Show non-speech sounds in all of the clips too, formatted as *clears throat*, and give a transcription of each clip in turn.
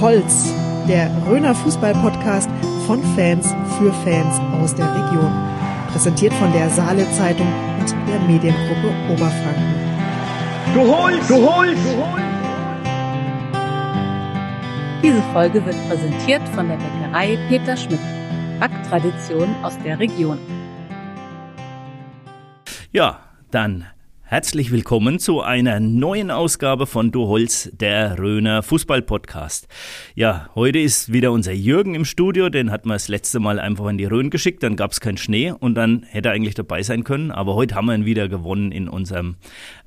Holz, der Röner Fußball-Podcast von Fans für Fans aus der Region. Präsentiert von der Saale Zeitung und der Mediengruppe Oberfranken. Du holst, du holst, du holst. Diese Folge wird präsentiert von der Bäckerei Peter Schmidt. Backtradition aus der Region. Ja, dann herzlich willkommen zu einer neuen Ausgabe von Du Holz, der Röner Fußball-Podcast. Ja, heute ist wieder unser Jürgen im Studio, den hat man das letzte Mal einfach in die Rhön geschickt, dann gab es keinen Schnee und dann hätte er eigentlich dabei sein können, aber heute haben wir ihn wieder gewonnen in unserem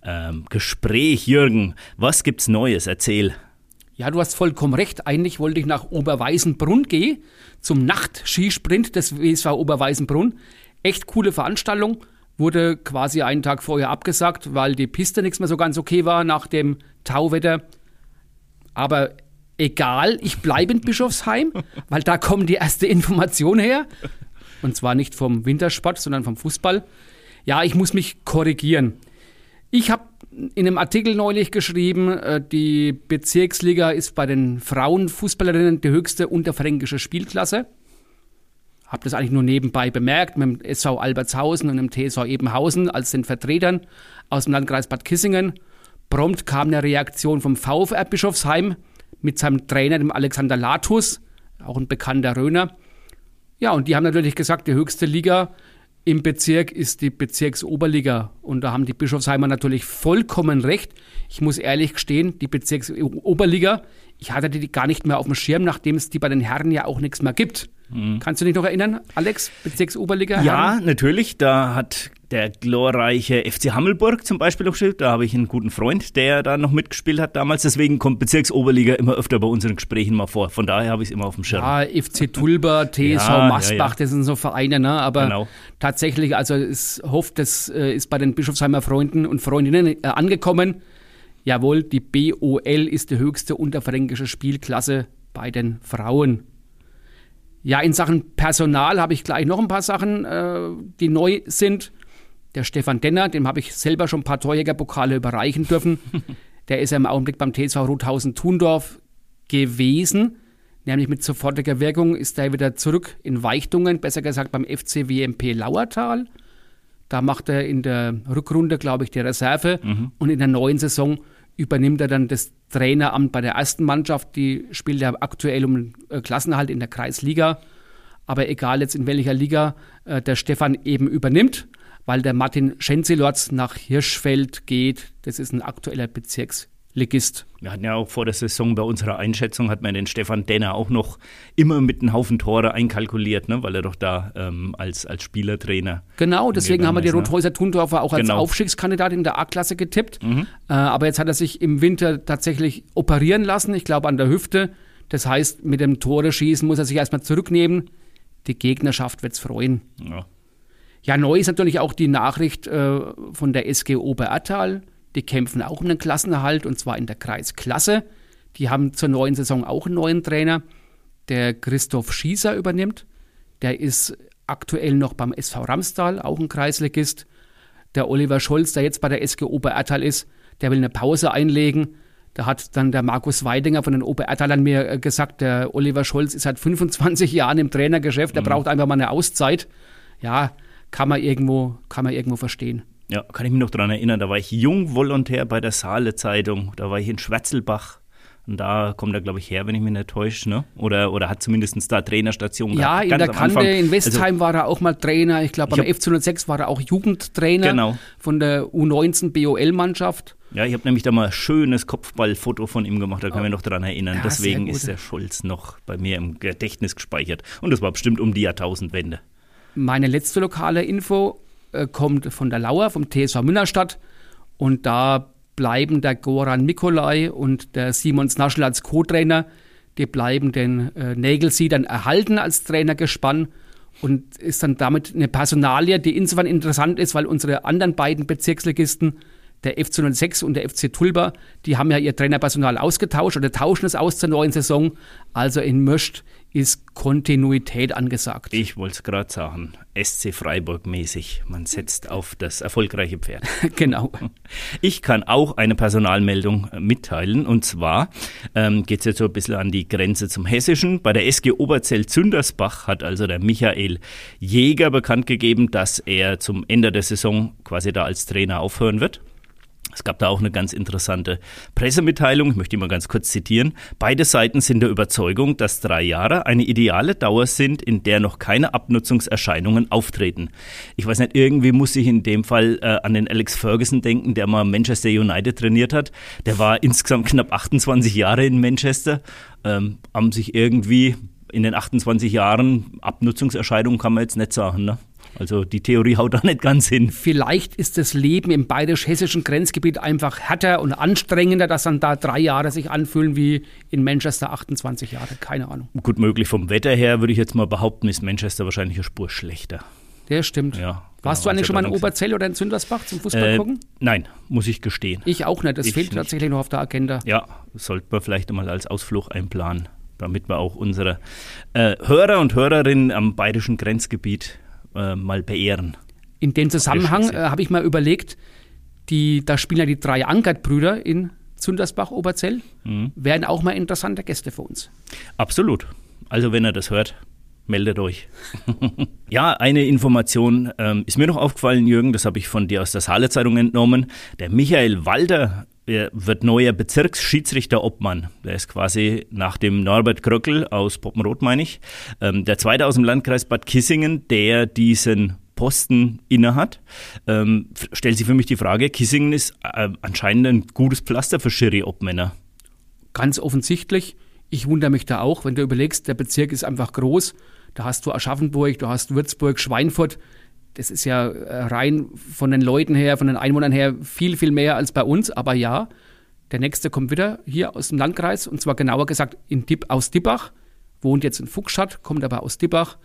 ähm, Gespräch. Jürgen, was gibt's Neues? Erzähl. Ja, du hast vollkommen recht. Eigentlich wollte ich nach Oberweißenbrunn gehen, zum Nachtskisprint des WSV Oberweißenbrunn. Echt coole Veranstaltung. Wurde quasi einen Tag vorher abgesagt, weil die Piste nichts mehr so ganz okay war nach dem Tauwetter. Aber egal, ich bleibe in Bischofsheim, *laughs* weil da kommen die erste Information her. Und zwar nicht vom Wintersport, sondern vom Fußball. Ja, ich muss mich korrigieren. Ich habe in einem Artikel neulich geschrieben, äh, die Bezirksliga ist bei den Frauenfußballerinnen die höchste unterfränkische Spielklasse. Habe das eigentlich nur nebenbei bemerkt mit dem SV Albertshausen und dem TSV Ebenhausen als den Vertretern aus dem Landkreis Bad Kissingen. Prompt kam eine Reaktion vom VfR Bischofsheim mit seinem Trainer, dem Alexander Latus, auch ein bekannter Röner. Ja, und die haben natürlich gesagt, die höchste Liga im Bezirk ist die Bezirksoberliga. Und da haben die Bischofsheimer natürlich vollkommen recht. Ich muss ehrlich gestehen, die Bezirksoberliga, ich hatte die gar nicht mehr auf dem Schirm, nachdem es die bei den Herren ja auch nichts mehr gibt. Mhm. Kannst du dich noch erinnern, Alex, Bezirksoberliga? Ja, Herren? natürlich. Da hat der glorreiche FC Hammelburg zum Beispiel noch gespielt. Da habe ich einen guten Freund, der da noch mitgespielt hat damals. Deswegen kommt Bezirksoberliga immer öfter bei unseren Gesprächen mal vor. Von daher habe ich es immer auf dem Schirm. Ja, FC Tulba, *laughs* TSV ja, Masbach, ja, das sind so Vereine, ne? aber genau. tatsächlich, also es hofft, das äh, ist bei den Bischofsheimer Freunden und Freundinnen äh, angekommen. Jawohl, die BOL ist die höchste unterfränkische Spielklasse bei den Frauen. Ja, in Sachen Personal habe ich gleich noch ein paar Sachen, äh, die neu sind. Der Stefan Denner, dem habe ich selber schon ein paar Torjägerpokale überreichen dürfen. *laughs* Der ist ja im Augenblick beim TSV Rothausen-Thundorf gewesen. Nämlich mit sofortiger Wirkung ist er wieder zurück in Weichtungen, besser gesagt beim FC WMP Lauertal. Da macht er in der Rückrunde, glaube ich, die Reserve. Mhm. Und in der neuen Saison übernimmt er dann das Traineramt bei der ersten Mannschaft. Die spielt ja aktuell um äh, Klassenhalt in der Kreisliga. Aber egal jetzt in welcher Liga äh, der Stefan eben übernimmt, weil der Martin Schenzilorz nach Hirschfeld geht. Das ist ein aktueller Bezirks Ligist. Wir hatten ja auch vor der Saison bei unserer Einschätzung, hat man den Stefan Denner auch noch immer mit einem Haufen Tore einkalkuliert, ne? weil er doch da ähm, als, als Spielertrainer. Genau, deswegen haben wir die ne? Rothäuser Thundorfer auch als genau. Aufstiegskandidat in der A-Klasse getippt. Mhm. Äh, aber jetzt hat er sich im Winter tatsächlich operieren lassen, ich glaube an der Hüfte. Das heißt, mit dem Tore schießen muss er sich erstmal zurücknehmen. Die Gegnerschaft wird es freuen. Ja. ja. neu ist natürlich auch die Nachricht äh, von der SG Oberertal die kämpfen auch um den Klassenerhalt und zwar in der Kreisklasse. Die haben zur neuen Saison auch einen neuen Trainer, der Christoph Schießer übernimmt. Der ist aktuell noch beim SV Ramstal, auch ein Kreisligist. Der Oliver Scholz, der jetzt bei der SG Oberertal ist, der will eine Pause einlegen. Da hat dann der Markus Weidinger von den Oberertalern mir äh, gesagt, der Oliver Scholz ist seit 25 *laughs* Jahren im Trainergeschäft, der mhm. braucht einfach mal eine Auszeit. Ja, kann man irgendwo, kann man irgendwo verstehen. Ja, kann ich mich noch daran erinnern, da war ich Jungvolontär bei der Saale Zeitung, da war ich in Schwetzelbach. Und da kommt er, glaube ich, her, wenn ich mich nicht täusche, ne? Oder, oder hat zumindest da Trainerstation ja, gehabt. Ja, in der Kante, in Westheim also, war er auch mal Trainer. Ich glaube, beim F206 war er auch Jugendtrainer genau. von der U19 BOL-Mannschaft. Ja, ich habe nämlich da mal ein schönes Kopfballfoto von ihm gemacht, da kann ich mich noch daran erinnern. Ja, Deswegen ist der Schulz noch bei mir im Gedächtnis gespeichert. Und das war bestimmt um die Jahrtausendwende. Meine letzte lokale Info äh, kommt von der Lauer, vom TSV Münnerstadt. Und da bleiben der Goran Mikolai und der Simon Snaschel als Co-Trainer. Die bleiben den äh, Nägelsee dann erhalten als Trainergespann und ist dann damit eine Personalie, die insofern interessant ist, weil unsere anderen beiden Bezirksligisten, der FC 06 und der FC Tulba, die haben ja ihr Trainerpersonal ausgetauscht oder tauschen es aus zur neuen Saison. Also in Möscht ist Kontinuität angesagt. Ich wollte es gerade sagen, SC Freiburg mäßig. Man setzt auf das erfolgreiche Pferd. *laughs* genau. Ich kann auch eine Personalmeldung äh, mitteilen und zwar ähm, geht es jetzt so ein bisschen an die Grenze zum Hessischen. Bei der SG Oberzell-Zündersbach hat also der Michael Jäger bekannt gegeben, dass er zum Ende der Saison quasi da als Trainer aufhören wird. Es gab da auch eine ganz interessante Pressemitteilung, ich möchte die mal ganz kurz zitieren. Beide Seiten sind der Überzeugung, dass drei Jahre eine ideale Dauer sind, in der noch keine Abnutzungserscheinungen auftreten. Ich weiß nicht, irgendwie muss ich in dem Fall äh, an den Alex Ferguson denken, der mal Manchester United trainiert hat. Der war insgesamt knapp 28 Jahre in Manchester, ähm, haben sich irgendwie in den 28 Jahren Abnutzungserscheinungen kann man jetzt nicht sagen, ne? Also die Theorie haut da nicht ganz hin. Vielleicht ist das Leben im bayerisch-hessischen Grenzgebiet einfach härter und anstrengender, dass dann da drei Jahre sich anfühlen wie in Manchester 28 Jahre. Keine Ahnung. Gut möglich. Vom Wetter her würde ich jetzt mal behaupten, ist Manchester wahrscheinlich eine Spur schlechter. Der stimmt. Ja, Warst genau, du eigentlich schon mal in Oberzell oder in Zündersbach zum Fußball Äh, gucken? nein, muss ich gestehen. Ich auch nicht. Das ich fehlt nicht. tatsächlich noch auf der Agenda. Ja, sollte man vielleicht einmal als Ausflug einplanen, damit wir auch unsere äh, Hörer und Hörerinnen am bayerischen Grenzgebiet äh, mal beehren. In dem Zusammenhang äh, habe ich mal überlegt, die, da spielen ja die drei Ankert-Brüder in Zündersbach-Oberzell, Mhm. wären auch mal interessante Gäste für uns. Absolut. Also wenn ihr das hört, meldet euch. *laughs* ja, eine Information ähm, ist mir noch aufgefallen, Jürgen, das habe ich von dir aus der Saale-Zeitung entnommen. Der Michael Walder er wird neuer Bezirksschiedsrichter-Obmann. Der ist quasi nach dem Norbert Kröckel aus Poppenrot, meine ich, ähm, der zweite aus dem Landkreis Bad Kissingen, der diesen Posten innehat. Ähm, stellt sich für mich die Frage, Kissingen ist äh, anscheinend ein gutes Pflaster für Schiri-Obmänner. Ganz offensichtlich. Ich wundere mich da auch, wenn du überlegst, der Bezirk ist einfach groß. Da hast du Aschaffenburg, du hast Würzburg, Schweinfurt. Das ist ja äh, rein von den Leuten her, von den Einwohnern her viel, viel mehr als bei uns. Aber ja, der nächste kommt wieder hier aus dem Landkreis und zwar genauer gesagt in Dipp, aus Dippach. Wohnt jetzt in Fuchsstadt, kommt aber aus Dippach.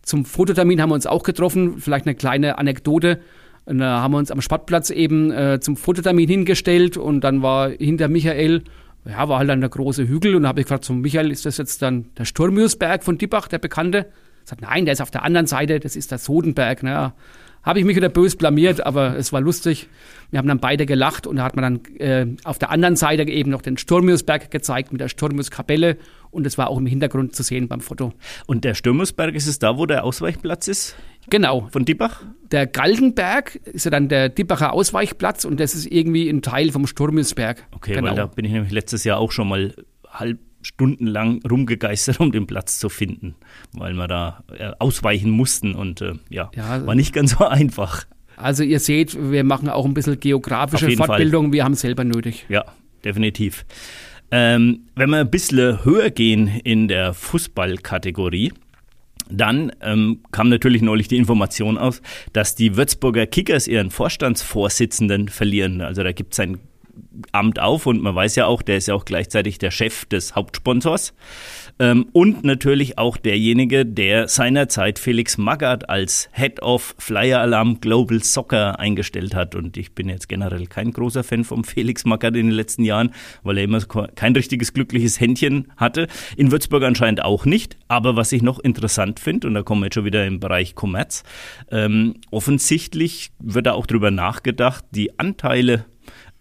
Zum Fototermin haben wir uns auch getroffen. Vielleicht eine kleine Anekdote. Da haben wir uns am Sportplatz eben äh, zum Fototermin hingestellt und dann war hinter Michael, ja, war halt dann der große Hügel und da habe ich gefragt, zum Michael, ist das jetzt dann der Sturmiusberg von Dippach, der Bekannte? Sagt, nein, der ist auf der anderen Seite, das ist der Sodenberg. Naja, habe ich mich wieder bös blamiert, aber es war lustig. Wir haben dann beide gelacht und da hat man dann äh, auf der anderen Seite eben noch den Sturmiusberg gezeigt mit der Sturmiuskapelle und das war auch im Hintergrund zu sehen beim Foto. Und der Stürmusberg ist es da, wo der Ausweichplatz ist Genau, von Diebach? der Galgenberg ist ja dann der Dippacher Ausweichplatz und das ist irgendwie ein Teil vom Sturmiusberg. Okay, genau. weil da bin ich nämlich letztes Jahr auch schon mal halb stundenlang rumgegeistert, um den Platz zu finden, weil wir da äh, ausweichen mussten und äh, ja, Ja. war nicht ganz so *laughs* einfach. Also ihr seht, wir machen auch ein bisschen geografische jeden Fall. Fortbildung, wir haben es selber nötig. Ja, definitiv. Ähm, wenn wir ein bisschen höher gehen in der Fußballkategorie, dann ähm, kam natürlich neulich die Information aus, dass die Würzburger Kickers ihren Vorstandsvorsitzenden verlieren. Also da gibt es ein Amt auf und man weiß ja auch, der ist ja auch gleichzeitig der Chef des Hauptsponsors. Ähm, und natürlich auch derjenige, der seinerzeit Felix Magath als Head of Flyer Alarm Global Soccer eingestellt hat. Und ich bin jetzt generell kein großer Fan vom Felix Magath in den letzten Jahren, weil er immer kein richtiges glückliches Händchen hatte. In Würzburg anscheinend auch nicht. Aber was ich noch interessant finde, und da kommen wir jetzt schon wieder im Bereich Kommerz, ähm, offensichtlich wird da auch drüber nachgedacht, die Anteile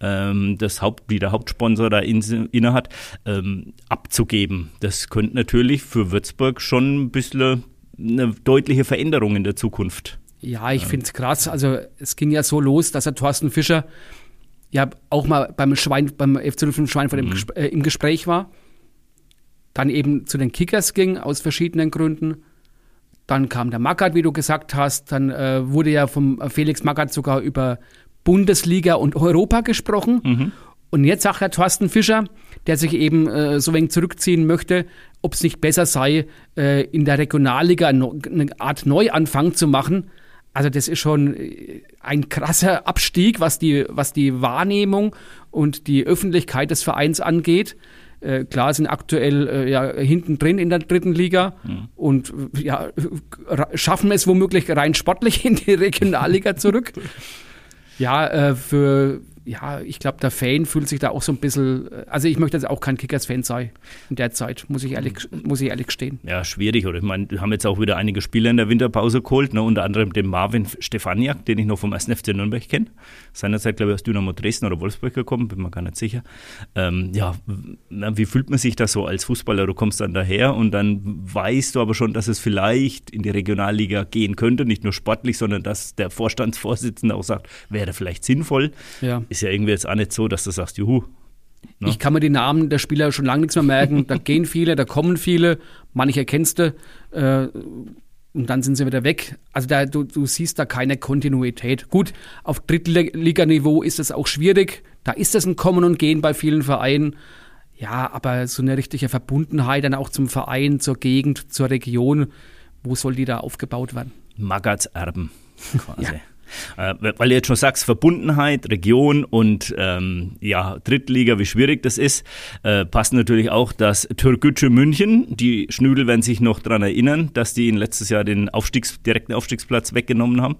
ähm, das Haupt, die der Hauptsponsor da in, inne hat, ähm, abzugeben. Das könnte natürlich für Würzburg schon ein bisschen eine deutliche Veränderung in der Zukunft. Ja, ich finde es krass. Also es ging ja so los, dass der Thorsten Fischer ja auch mal beim Schwein, beim FC 05 Schweinfurt im, Gesp- äh, im Gespräch war. Dann eben zu den Kickers ging, aus verschiedenen Gründen. Dann kam der Magath, wie du gesagt hast. Dann äh, wurde ja vom Felix Magath sogar über Bundesliga und Europa gesprochen. Und jetzt sagt der Thorsten Fischer, der sich eben äh, so wenig zurückziehen möchte, ob es nicht besser sei, äh, in der Regionalliga eine Art Neuanfang zu machen. Also das ist schon äh, ein krasser Abstieg, was die, was die Wahrnehmung und die Öffentlichkeit des Vereins angeht. Äh, klar sind aktuell äh, ja, hinten drin in der dritten Liga und äh, ja, schaffen es womöglich rein sportlich in die Regionalliga zurück. *laughs* Ja, äh, für ja, ich glaube, der Fan fühlt sich da auch so ein bisschen, also ich möchte jetzt auch kein Kickers-Fan sein in der Zeit, muss ich ehrlich, muss ich ehrlich gestehen. Ja, schwierig. Oder ich meine, wir haben jetzt auch wieder einige Spieler in der Winterpause geholt, ne, unter anderem den Marvin Stefaniak, den ich noch vom 1. FC Nürnberg kenne. Seinerzeit, glaube ich, aus Dynamo Dresden oder Wolfsburg gekommen, bin mir gar nicht sicher. Ähm, ja, wie fühlt man sich da so als Fußballer? Du kommst dann daher und dann weißt du aber schon, dass es vielleicht in die Regionalliga gehen könnte, nicht nur sportlich, sondern dass der Vorstandsvorsitzende auch sagt, wäre vielleicht sinnvoll. Ja. Ist ja irgendwie jetzt auch nicht so, dass du sagst, juhu, Ne? Ich kann mir die Namen der Spieler schon lange nichts mehr merken. Da *laughs* gehen viele, da kommen viele, manche erkennst du äh, und dann sind sie wieder weg. Also da, du, du siehst da keine Kontinuität. Gut, auf Drittliganiveau ist es auch schwierig. Da ist es ein Kommen und Gehen bei vielen Vereinen. Ja, aber so eine richtige Verbundenheit dann auch zum Verein, zur Gegend, zur Region, wo soll die da aufgebaut werden? Magats Erben quasi. ja. Äh, weil du jetzt schon sagst, Verbundenheit, Region und ähm, ja, Drittliga, wie schwierig das ist, äh, passt natürlich auch das Türkgücü München. Die Schnüdel werden sich noch daran erinnern, dass die in letztes Jahr den Aufstiegs-, direkten Aufstiegsplatz weggenommen haben.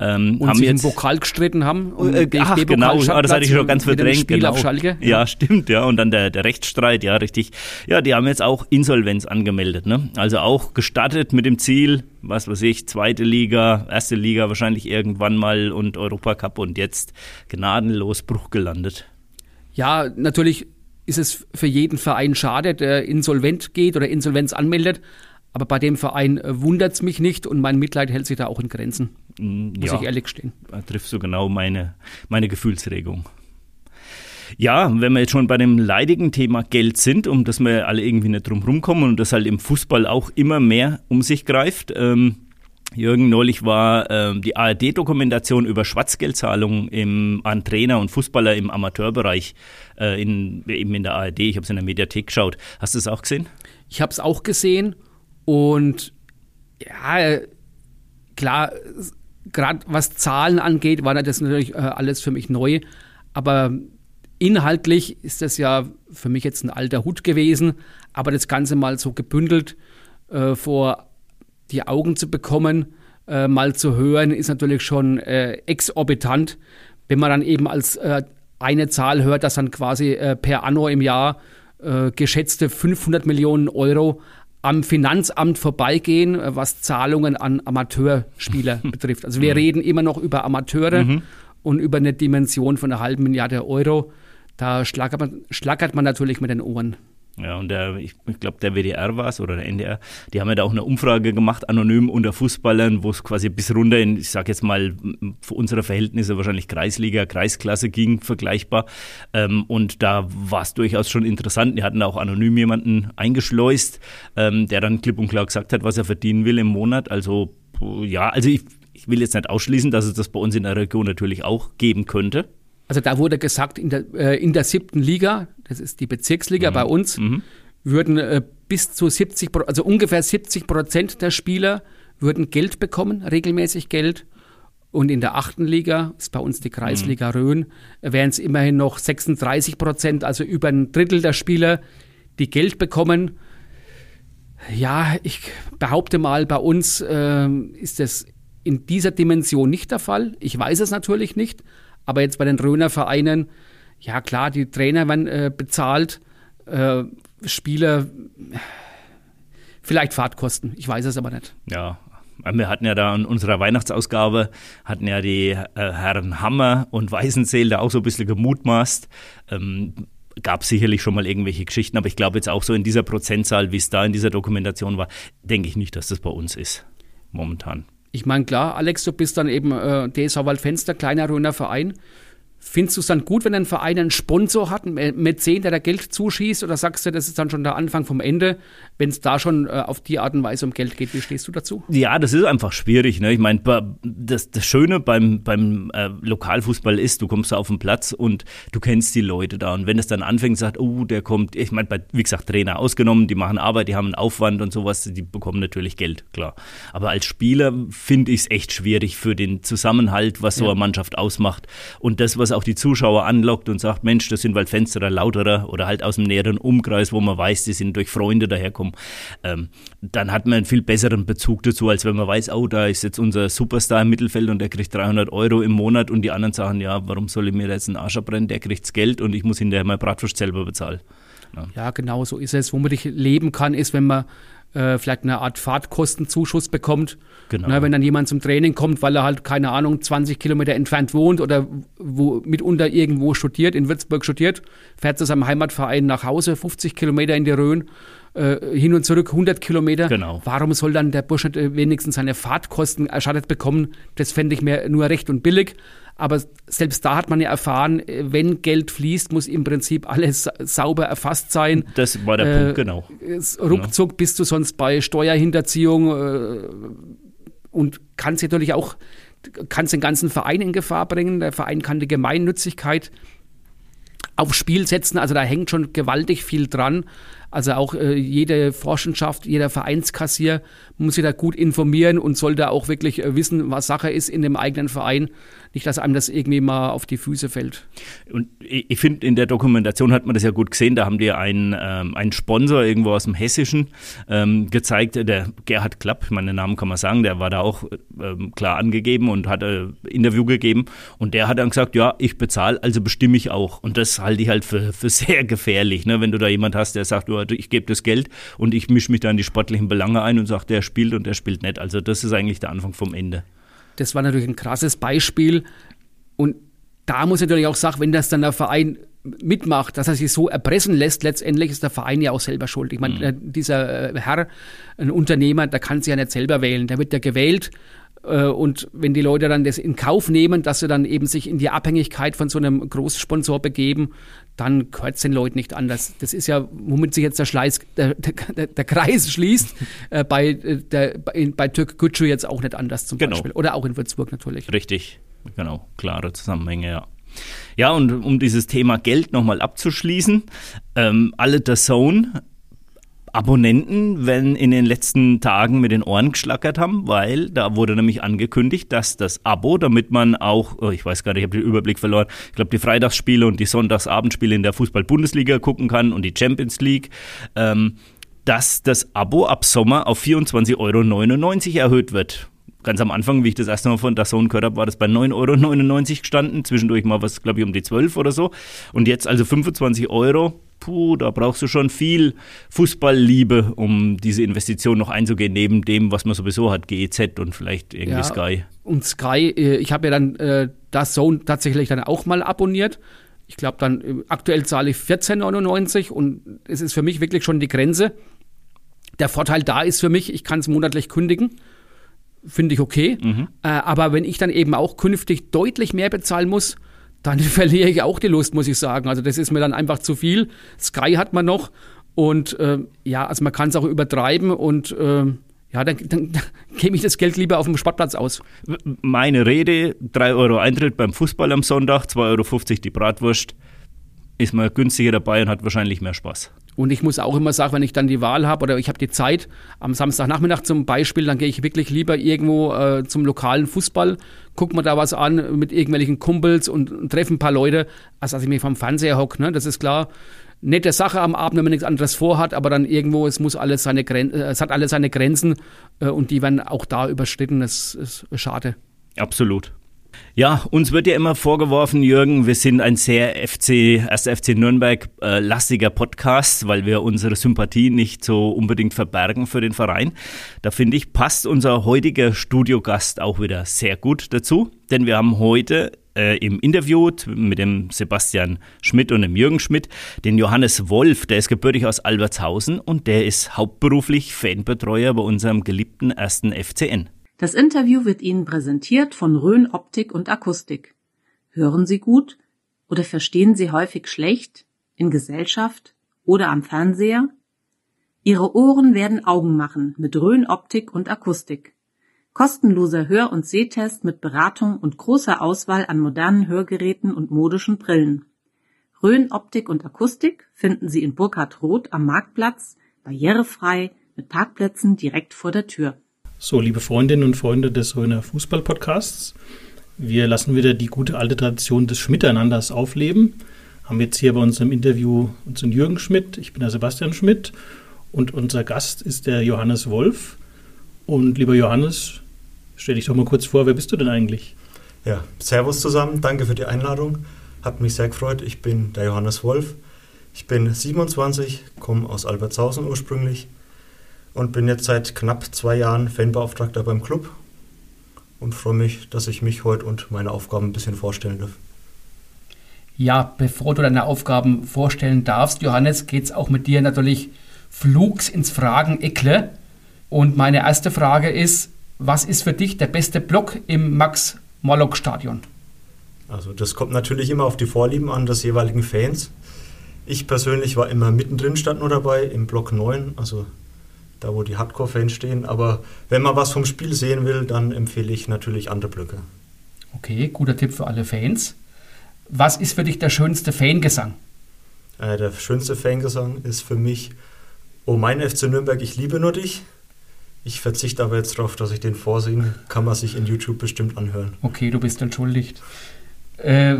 Ähm, und haben sich jetzt, im Pokal gestritten haben. Um äh, ach, genau, ah, das hatte ich schon ganz verdrängt. Spiel genau. auf Schalke. Ja. ja, *laughs* stimmt, ja. Und dann der, der Rechtsstreit, ja, richtig. Ja, die haben jetzt auch Insolvenz angemeldet. Ne? Also auch gestartet mit dem Ziel, was weiß ich, zweite Liga, erste Liga wahrscheinlich irgendwann mal und Europacup und jetzt gnadenlos Bruch gelandet. Ja, natürlich ist es für jeden Verein schade, der insolvent geht oder Insolvenz anmeldet. Aber bei dem Verein wundert es mich nicht und mein Mitleid hält sich da auch in Grenzen. Mm, muss ja, ich ehrlich gestehen. Da triffst du genau meine, meine Gefühlsregung. Ja, wenn wir jetzt schon bei dem leidigen Thema Geld sind, um das wir alle irgendwie nicht drum rumkommen und das halt im Fußball auch immer mehr um sich greift. Ähm, Jürgen, neulich war ähm, die ARD-Dokumentation über Schwarzgeldzahlungen im, an Trainer und Fußballer im Amateurbereich äh, in, eben in der ARD. Ich habe es in der Mediathek geschaut. Hast du es auch gesehen? Ich habe es auch gesehen und ja, klar, gerade was Zahlen angeht, war das natürlich äh, alles für mich neu. Aber Inhaltlich ist das ja für mich jetzt ein alter Hut gewesen, aber das Ganze mal so gebündelt äh, vor die Augen zu bekommen, äh, mal zu hören, ist natürlich schon äh, exorbitant. Wenn man dann eben als äh, eine Zahl hört, dass dann quasi äh, per Anno im Jahr äh, geschätzte 500 Millionen Euro am Finanzamt vorbeigehen, was Zahlungen an Amateurspieler *laughs* betrifft. Also wir mhm. reden immer noch über Amateure mhm. und über eine Dimension von einer halben Milliarde Euro da schlackert man, schlackert man natürlich mit den Ohren. Ja, und der, ich, ich glaube, der WDR war es oder der NDR, die haben ja da auch eine Umfrage gemacht, anonym unter Fußballern, wo es quasi bis runter in, ich sage jetzt mal, für unsere Verhältnisse wahrscheinlich Kreisliga, Kreisklasse ging, vergleichbar. Ähm, und da war es durchaus schon interessant. Die hatten auch anonym jemanden eingeschleust, ähm, der dann klipp und klar gesagt hat, was er verdienen will im Monat. Also, ja, also ich, ich will jetzt nicht ausschließen, dass es das bei uns in der Region natürlich auch geben könnte. Also da wurde gesagt, in der, äh, in der siebten Liga, das ist die Bezirksliga mhm. bei uns, mhm. würden äh, bis zu 70, also ungefähr 70 Prozent der Spieler würden Geld bekommen, regelmäßig Geld. Und in der achten Liga, ist bei uns die Kreisliga mhm. Rhön, wären es immerhin noch 36 Prozent, also über ein Drittel der Spieler, die Geld bekommen. Ja, ich behaupte mal, bei uns äh, ist das in dieser Dimension nicht der Fall. Ich weiß es natürlich nicht, aber jetzt bei den Röner Vereinen, ja klar, die Trainer werden äh, bezahlt, äh, Spieler vielleicht Fahrtkosten, ich weiß es aber nicht. Ja, wir hatten ja da in unserer Weihnachtsausgabe, hatten ja die äh, Herren Hammer und Weißenseel da auch so ein bisschen gemutmaßt. Ähm, gab sicherlich schon mal irgendwelche Geschichten, aber ich glaube jetzt auch so in dieser Prozentzahl, wie es da in dieser Dokumentation war, denke ich nicht, dass das bei uns ist. Momentan. Ich meine, klar, Alex, du bist dann eben äh, DSV Waldfenster, kleiner Röner Verein. Findest du es dann gut, wenn ein Verein einen Sponsor hat, einen Mäzen, der da Geld zuschießt? Oder sagst du, das ist dann schon der Anfang vom Ende, wenn es da schon äh, auf die Art und Weise um Geld geht? Wie stehst du dazu? Ja, das ist einfach schwierig. Ne? Ich meine, das, das Schöne beim, beim äh, Lokalfußball ist, du kommst da auf den Platz und du kennst die Leute da. Und wenn es dann anfängt, sagt, oh, der kommt, ich meine, wie gesagt, Trainer ausgenommen, die machen Arbeit, die haben einen Aufwand und sowas, die bekommen natürlich Geld, klar. Aber als Spieler finde ich es echt schwierig für den Zusammenhalt, was so ja. eine Mannschaft ausmacht. Und das, was was auch die Zuschauer anlockt und sagt, Mensch, das sind halt Fenster oder lauterer oder halt aus dem näheren Umkreis, wo man weiß, die sind durch Freunde daherkommen, ähm, dann hat man einen viel besseren Bezug dazu, als wenn man weiß, oh, da ist jetzt unser Superstar im Mittelfeld und der kriegt 300 Euro im Monat und die anderen sagen, ja, warum soll ich mir jetzt einen Arsch abbrennen, der kriegt's Geld und ich muss hinterher mal Bratwurst selber bezahlen. Ja. ja, genau so ist es. Womit ich leben kann, ist, wenn man äh, vielleicht eine Art Fahrtkostenzuschuss bekommt. Genau. Na, wenn dann jemand zum Training kommt, weil er halt, keine Ahnung, 20 Kilometer entfernt wohnt oder wo mitunter irgendwo studiert, in Würzburg studiert, fährt zu seinem Heimatverein nach Hause, 50 Kilometer in die Rhön, äh, hin und zurück 100 Kilometer. Genau. Warum soll dann der Bursche wenigstens seine Fahrtkosten erstattet bekommen? Das fände ich mir nur recht und billig. Aber selbst da hat man ja erfahren, wenn Geld fließt, muss im Prinzip alles sauber erfasst sein. Das war der äh, Punkt, genau. Ruckzuck genau. bist du sonst bei Steuerhinterziehung äh, und kannst natürlich auch kannst den ganzen Verein in Gefahr bringen. Der Verein kann die Gemeinnützigkeit aufs Spiel setzen. Also da hängt schon gewaltig viel dran. Also auch äh, jede Forschenschaft, jeder Vereinskassier muss sich da gut informieren und sollte auch wirklich äh, wissen, was Sache ist in dem eigenen Verein. Nicht, dass einem das irgendwie mal auf die Füße fällt. Und ich, finde, in der Dokumentation hat man das ja gut gesehen. Da haben die einen, ähm, einen Sponsor irgendwo aus dem Hessischen ähm, gezeigt, der Gerhard Klapp, meinen Namen kann man sagen, der war da auch ähm, klar angegeben und hat ein äh, Interview gegeben. Und der hat dann gesagt, ja, ich bezahle, also bestimme ich auch. Und das halte ich halt für, für sehr gefährlich, ne? wenn du da jemand hast, der sagt, du, ich gebe das Geld und ich mische mich da in die sportlichen Belange ein und sage, der spielt und der spielt nicht. Also das ist eigentlich der Anfang vom Ende. Das war natürlich ein krasses Beispiel. Und da muss ich natürlich auch sagen, wenn das dann der Verein mitmacht, dass er sich so erpressen lässt, letztendlich ist der Verein ja auch selber schuld. Ich meine, mhm. Äh, dieser äh, Herr, ein Unternehmer, der kann sich ja nicht selber wählen. Der wird ja gewählt äh, und wenn die Leute dann das in Kauf nehmen, dass sie dann eben sich in die Abhängigkeit von so einem Großsponsor begeben, dann gehört es den Leuten nicht anders. Das ist ja, womit sich jetzt der, Schleiß, der, der, der Kreis schließt, *laughs* äh, bei, äh, der, bei, bei Türk Gücü jetzt auch nicht anders zum genau. Beispiel. Oder auch in Würzburg natürlich. Richtig, genau, klare Zusammenhänge, ja. Ja, und um dieses Thema Geld nochmal abzuschließen, ähm, alle der Zone Abonnenten, wenn in den letzten Tagen mit den Ohren geschlackert haben, weil da wurde nämlich angekündigt, dass das Abo, damit man auch, oh, ich weiß gar nicht, ich habe den Überblick verloren, ich glaube die Freitagsspiele und die Sonntagsabendspiele in der Fußball-Bundesliga gucken kann und die Champions League, ähm, dass das Abo ab Sommer auf 24,99 Euro erhöht wird ganz am Anfang, wie ich das erste Mal von der Sohn gehört habe, war das bei 9,99 Euro gestanden. Zwischendurch mal was, glaube ich, um die 12 oder so. Und jetzt also 25 Euro. Puh, da brauchst du schon viel Fußballliebe, um diese Investition noch einzugehen, neben dem, was man sowieso hat, GEZ und vielleicht irgendwie ja, Sky. Und Sky, äh, ich habe ja dann äh, das Zone tatsächlich dann auch mal abonniert. Ich glaube dann, äh, aktuell zahle ich 14,99 und es ist für mich wirklich schon die Grenze. Der Vorteil da ist für mich, ich kann es monatlich kündigen finde ich okay. Mhm. Äh, aber wenn ich dann eben auch künftig deutlich mehr bezahlen muss, dann *laughs* verliere ich auch die Lust, muss ich sagen. Also das ist mir dann einfach zu viel. Sky hat man noch und äh, ja, also man kann es auch übertreiben und äh, ja, dann, dann, *laughs* dann gebe ich das Geld lieber auf dem Sportplatz aus. Meine Rede, 3 Euro Eintritt beim Fußball am Sonntag, 2,50 Euro die Bratwurst, ist man günstiger dabei und hat wahrscheinlich mehr Spaß. Und ich muss auch immer sagen, wenn ich dann die Wahl habe oder ich habe die Zeit, am Samstagnachmittag zum Beispiel, dann gehe ich wirklich lieber irgendwo äh, zum lokalen Fußball, gucke mir da was an mit irgendwelchen Kumpels und, und treffe ein paar Leute, als dass ich mich vom Fernseher hocke. Ne? Das ist klar. Nette Sache am Abend, wenn man nichts anderes vorhat, aber dann irgendwo, es muss alles seine Grenzen, äh, es hat alles seine Grenzen äh, und die werden auch da überschritten. Das ist schade. Absolut. Ja, uns wird ja immer vorgeworfen, Jürgen, wir sind ein sehr FC, erst FC Nürnberg äh, lastiger Podcast, weil wir unsere Sympathie nicht so unbedingt verbergen für den Verein. Da finde ich, passt unser heutiger Studiogast auch wieder sehr gut dazu, denn wir haben heute äh, im Interview mit dem Sebastian Schmidt und dem Jürgen Schmidt den Johannes Wolf, der ist gebürtig aus Albertshausen und der ist hauptberuflich Fanbetreuer bei unserem geliebten ersten FCN. Das Interview wird Ihnen präsentiert von Rhön Optik und Akustik. Hören Sie gut oder verstehen Sie häufig schlecht in Gesellschaft oder am Fernseher? Ihre Ohren werden Augen machen mit Rhön Optik und Akustik. Kostenloser Hör- und Sehtest mit Beratung und großer Auswahl an modernen Hörgeräten und modischen Brillen. Rhön Optik und Akustik finden Sie in Burkhard Roth am Marktplatz, barrierefrei, mit Parkplätzen direkt vor der Tür. So, liebe Freundinnen und Freunde des Röner Fußball-Podcasts, Wir lassen wieder die gute alte Tradition des Schmiteinanders aufleben. Haben jetzt hier bei uns im Interview unseren Jürgen Schmidt, ich bin der Sebastian Schmidt und unser Gast ist der Johannes Wolf. Und lieber Johannes, stell dich doch mal kurz vor, wer bist du denn eigentlich? Ja, Servus zusammen, danke für die Einladung. Hat mich sehr gefreut. Ich bin der Johannes Wolf. Ich bin 27, komme aus Albertshausen ursprünglich und bin jetzt seit knapp zwei Jahren Fanbeauftragter beim Club und freue mich, dass ich mich heute und meine Aufgaben ein bisschen vorstellen darf. Ja, bevor du deine Aufgaben vorstellen darfst, Johannes, geht es auch mit dir natürlich flugs ins Fragen-Eckle. Und meine erste Frage ist, was ist für dich der beste Block im Max-Morlock-Stadion? Also das kommt natürlich immer auf die Vorlieben an des jeweiligen Fans. Ich persönlich war immer mittendrin, stand nur dabei, im Block 9, also da wo die Hardcore-Fans stehen. Aber wenn man was vom Spiel sehen will, dann empfehle ich natürlich andere Blöcke. Okay, guter Tipp für alle Fans. Was ist für dich der schönste Fangesang? Äh, der schönste Fangesang ist für mich Oh mein FC Nürnberg, ich liebe nur dich. Ich verzichte aber jetzt darauf, dass ich den vorsinge. Kann man sich in YouTube bestimmt anhören. Okay, du bist entschuldigt. Äh,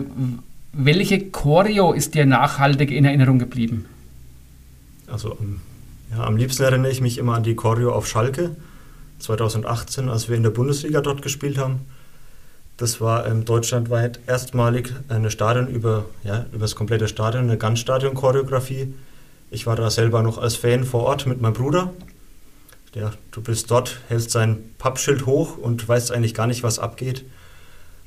welche Choreo ist dir nachhaltig in Erinnerung geblieben? Also ja, am liebsten erinnere ich mich immer an die Choreo auf Schalke 2018, als wir in der Bundesliga dort gespielt haben. Das war ähm, deutschlandweit erstmalig eine Stadion über, ja, über das komplette Stadion, eine Ganzstadion-Choreografie. Ich war da selber noch als Fan vor Ort mit meinem Bruder. Ja, du bist dort, hältst sein Pappschild hoch und weißt eigentlich gar nicht, was abgeht.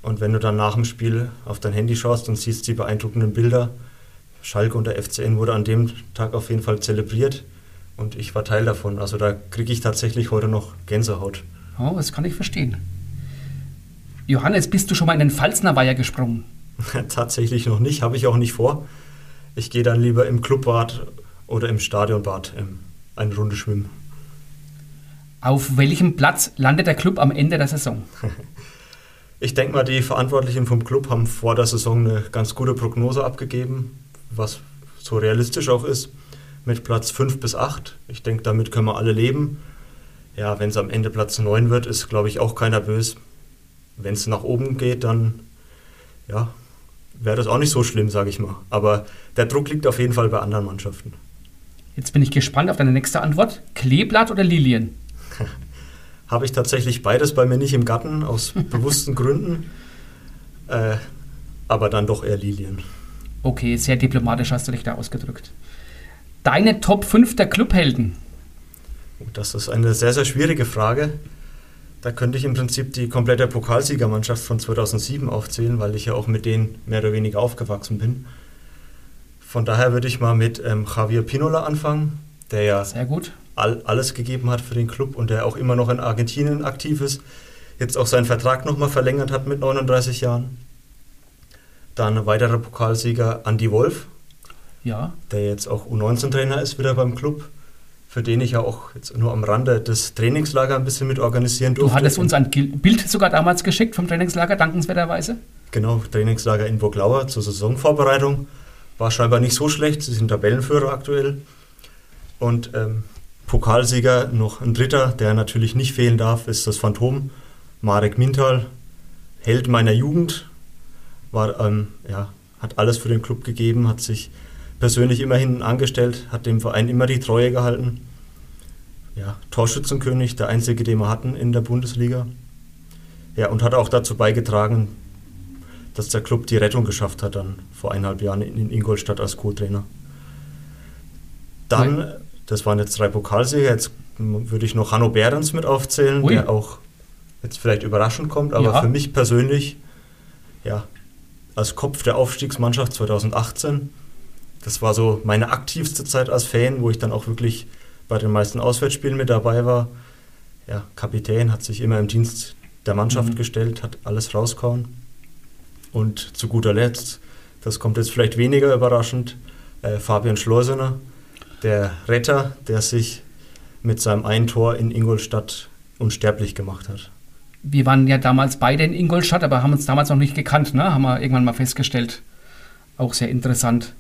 Und wenn du dann nach dem Spiel auf dein Handy schaust und siehst die beeindruckenden Bilder, Schalke und der FCN wurde an dem Tag auf jeden Fall zelebriert und ich war Teil davon. Also da kriege ich tatsächlich heute noch Gänsehaut. Oh, das kann ich verstehen. Johannes, bist du schon mal in den Pfalzner Weiher gesprungen? *laughs* tatsächlich noch nicht, habe ich auch nicht vor. Ich gehe dann lieber im Clubbad oder im Stadionbad ähm, eine Runde schwimmen. Auf welchem Platz landet der Club am Ende der Saison? *laughs* ich denke mal, die Verantwortlichen vom Club haben vor der Saison eine ganz gute Prognose abgegeben, was so realistisch auch ist mit Platz 5 bis 8. Ich denke, damit können wir alle leben. Ja, wenn es am Ende Platz 9 wird, ist, glaube ich, auch keiner böse. Wenn es nach oben geht, dann ja, wäre das auch nicht so schlimm, sage ich mal. Aber der Druck liegt auf jeden Fall bei anderen Mannschaften. Jetzt bin ich gespannt auf deine nächste Antwort. Kleeblatt oder Lilien? *laughs* Habe ich tatsächlich beides bei mir nicht im Garten, aus *laughs* bewussten Gründen. Äh, aber dann doch eher Lilien. Okay, sehr diplomatisch hast du dich da ausgedrückt. Deine Top 5 der Clubhelden? Das ist eine sehr, sehr schwierige Frage. Da könnte ich im Prinzip die komplette Pokalsiegermannschaft von 2007 aufzählen, weil ich ja auch mit denen mehr oder weniger aufgewachsen bin. Von daher würde ich mal mit ähm, Javier Pinola anfangen, der ja all, alles gegeben hat für den Club und der auch immer noch in Argentinien aktiv ist. Jetzt auch seinen Vertrag nochmal verlängert hat mit 39 Jahren. Dann weiterer Pokalsieger Andy Wolf, ja. der jetzt auch U19-Trainer ist wieder beim Club, für den ich ja auch jetzt nur am Rande des Trainingslager ein bisschen mit organisieren durfte. Du hattest uns ein Bild sogar damals geschickt vom Trainingslager, dankenswerterweise. Genau, Trainingslager in Burglauer zur Saisonvorbereitung. War scheinbar nicht so schlecht, sie sind Tabellenführer aktuell. Und ähm, Pokalsieger noch ein dritter, der natürlich nicht fehlen darf, ist das Phantom, Marek Mintal, Held meiner Jugend, war, ähm, ja, hat alles für den Club gegeben, hat sich persönlich immerhin angestellt, hat dem Verein immer die Treue gehalten. Ja, Torschützenkönig, der einzige, den wir hatten in der Bundesliga. Ja, und hat auch dazu beigetragen, dass der Club die Rettung geschafft hat, dann vor eineinhalb Jahren in Ingolstadt als Co-Trainer. Dann, das waren jetzt drei Pokalsieger, jetzt würde ich noch Hanno Behrens mit aufzählen, Ui. der auch jetzt vielleicht überraschend kommt, aber ja. für mich persönlich, ja, als Kopf der Aufstiegsmannschaft 2018 das war so meine aktivste Zeit als Fan, wo ich dann auch wirklich bei den meisten Auswärtsspielen mit dabei war. Ja, Kapitän hat sich immer im Dienst der Mannschaft mhm. gestellt, hat alles rausgehauen. Und zu guter Letzt, das kommt jetzt vielleicht weniger überraschend, äh, Fabian Schleusener, der Retter, der sich mit seinem einen Tor in Ingolstadt unsterblich gemacht hat. Wir waren ja damals beide in Ingolstadt, aber haben uns damals noch nicht gekannt, ne? haben wir irgendwann mal festgestellt. Auch sehr interessant.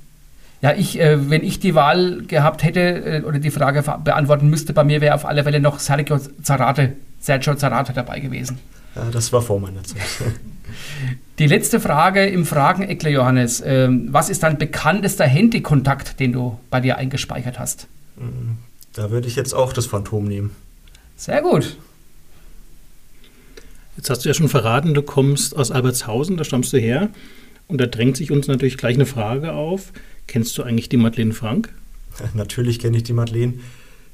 Ja, ich, äh, wenn ich die Wahl gehabt hätte äh, oder die Frage beantworten müsste, bei mir wäre auf alle Fälle noch Sergio Zarate, Sergio Zarate dabei gewesen. Ja, das war vor meiner Zeit. *laughs* Die letzte Frage im Frageneckler, Johannes. Ähm, was ist dein bekanntester Handykontakt, den du bei dir eingespeichert hast? Da würde ich jetzt auch das Phantom nehmen. Sehr gut. Jetzt hast du ja schon verraten, du kommst aus Albertshausen, da stammst du her. Und da drängt sich uns natürlich gleich eine Frage auf. Kennst du eigentlich die Madeleine Frank? *laughs* Natürlich kenne ich die Madeleine.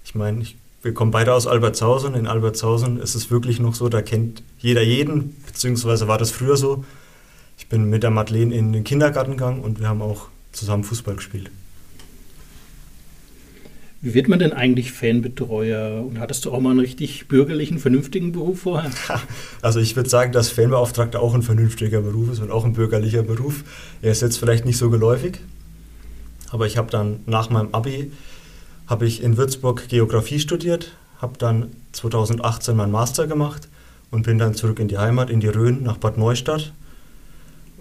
Ich meine, ich, wir kommen beide aus Albertshausen. In Albertshausen ist es wirklich noch so, da kennt jeder jeden, beziehungsweise war das früher so. Ich bin mit der Madeleine in den Kindergarten gegangen und wir haben auch zusammen Fußball gespielt. Wie wird man denn eigentlich Fanbetreuer? Und hattest du auch mal einen richtig bürgerlichen, vernünftigen Beruf vorher? *laughs* Also ich würde sagen, dass Fanbeauftragter auch ein vernünftiger Beruf ist und auch ein bürgerlicher Beruf. Er ist jetzt vielleicht nicht so geläufig, aber ich habe dann nach meinem Abi habe ich in Würzburg Geografie studiert, habe dann 2018 meinen Master gemacht und bin dann zurück in die Heimat, in die Rhön, nach Bad Neustadt.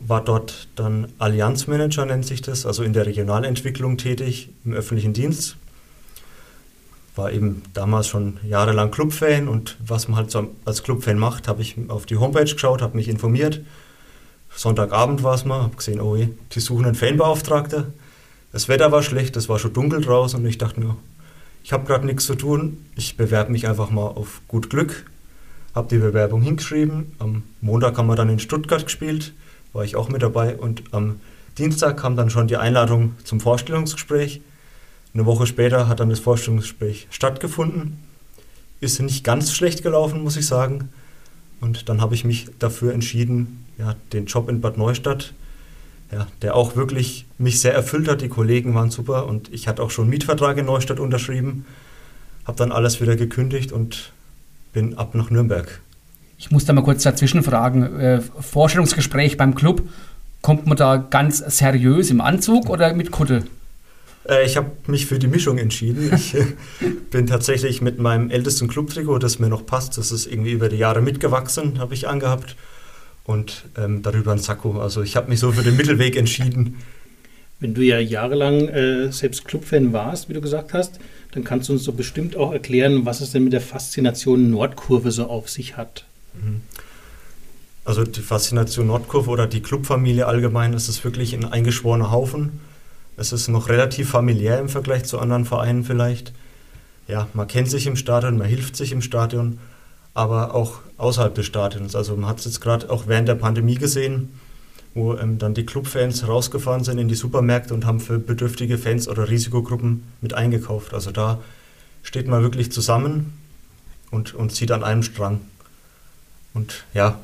War dort dann Allianzmanager, nennt sich das, also in der Regionalentwicklung tätig, im öffentlichen Dienst. War eben damals schon jahrelang Clubfan und was man halt so als Clubfan macht, habe ich auf die Homepage geschaut, habe mich informiert. Sonntagabend war es mal, habe gesehen, oh die suchen einen Fanbeauftragter. Das Wetter war schlecht, es war schon dunkel draußen und ich dachte mir, ich habe gerade nichts zu tun, ich bewerbe mich einfach mal auf gut Glück. Habe die Bewerbung hingeschrieben. Am Montag haben wir dann in Stuttgart gespielt, war ich auch mit dabei und am Dienstag kam dann schon die Einladung zum Vorstellungsgespräch. Eine Woche später hat dann das Vorstellungsgespräch stattgefunden. Ist nicht ganz schlecht gelaufen, muss ich sagen. Und dann habe ich mich dafür entschieden, ja, den Job in Bad Neustadt ja, der auch wirklich mich sehr erfüllt hat. Die Kollegen waren super und ich hatte auch schon einen Mietvertrag in Neustadt unterschrieben, habe dann alles wieder gekündigt und bin ab nach Nürnberg. Ich muss da mal kurz dazwischen fragen. Äh, Vorstellungsgespräch beim Club, kommt man da ganz seriös im Anzug oder mit Kutte? Äh, ich habe mich für die Mischung entschieden. *laughs* Ich äh, bin tatsächlich mit meinem ältesten Clubtrikot, das mir noch passt, das ist irgendwie über die Jahre mitgewachsen, habe ich angehabt und ähm, darüber ein Sakko. Also ich habe mich so für den Mittelweg entschieden. Wenn du ja jahrelang äh, selbst Clubfan warst, wie du gesagt hast, dann kannst du uns so bestimmt auch erklären, was es denn mit der Faszination Nordkurve so auf sich hat. Mhm. Also die Faszination Nordkurve oder die Clubfamilie allgemein, das ist wirklich ein eingeschworener Haufen. Es ist noch relativ familiär im Vergleich zu anderen Vereinen vielleicht. Ja, man kennt sich im Stadion, man hilft sich im Stadion aber auch außerhalb des Stadions. Also man hat es jetzt gerade auch während der Pandemie gesehen, wo ähm, dann die Clubfans rausgefahren sind in die Supermärkte und haben für bedürftige Fans oder Risikogruppen mit eingekauft. Also da steht man wirklich zusammen und, und zieht an einem Strang. Und ja,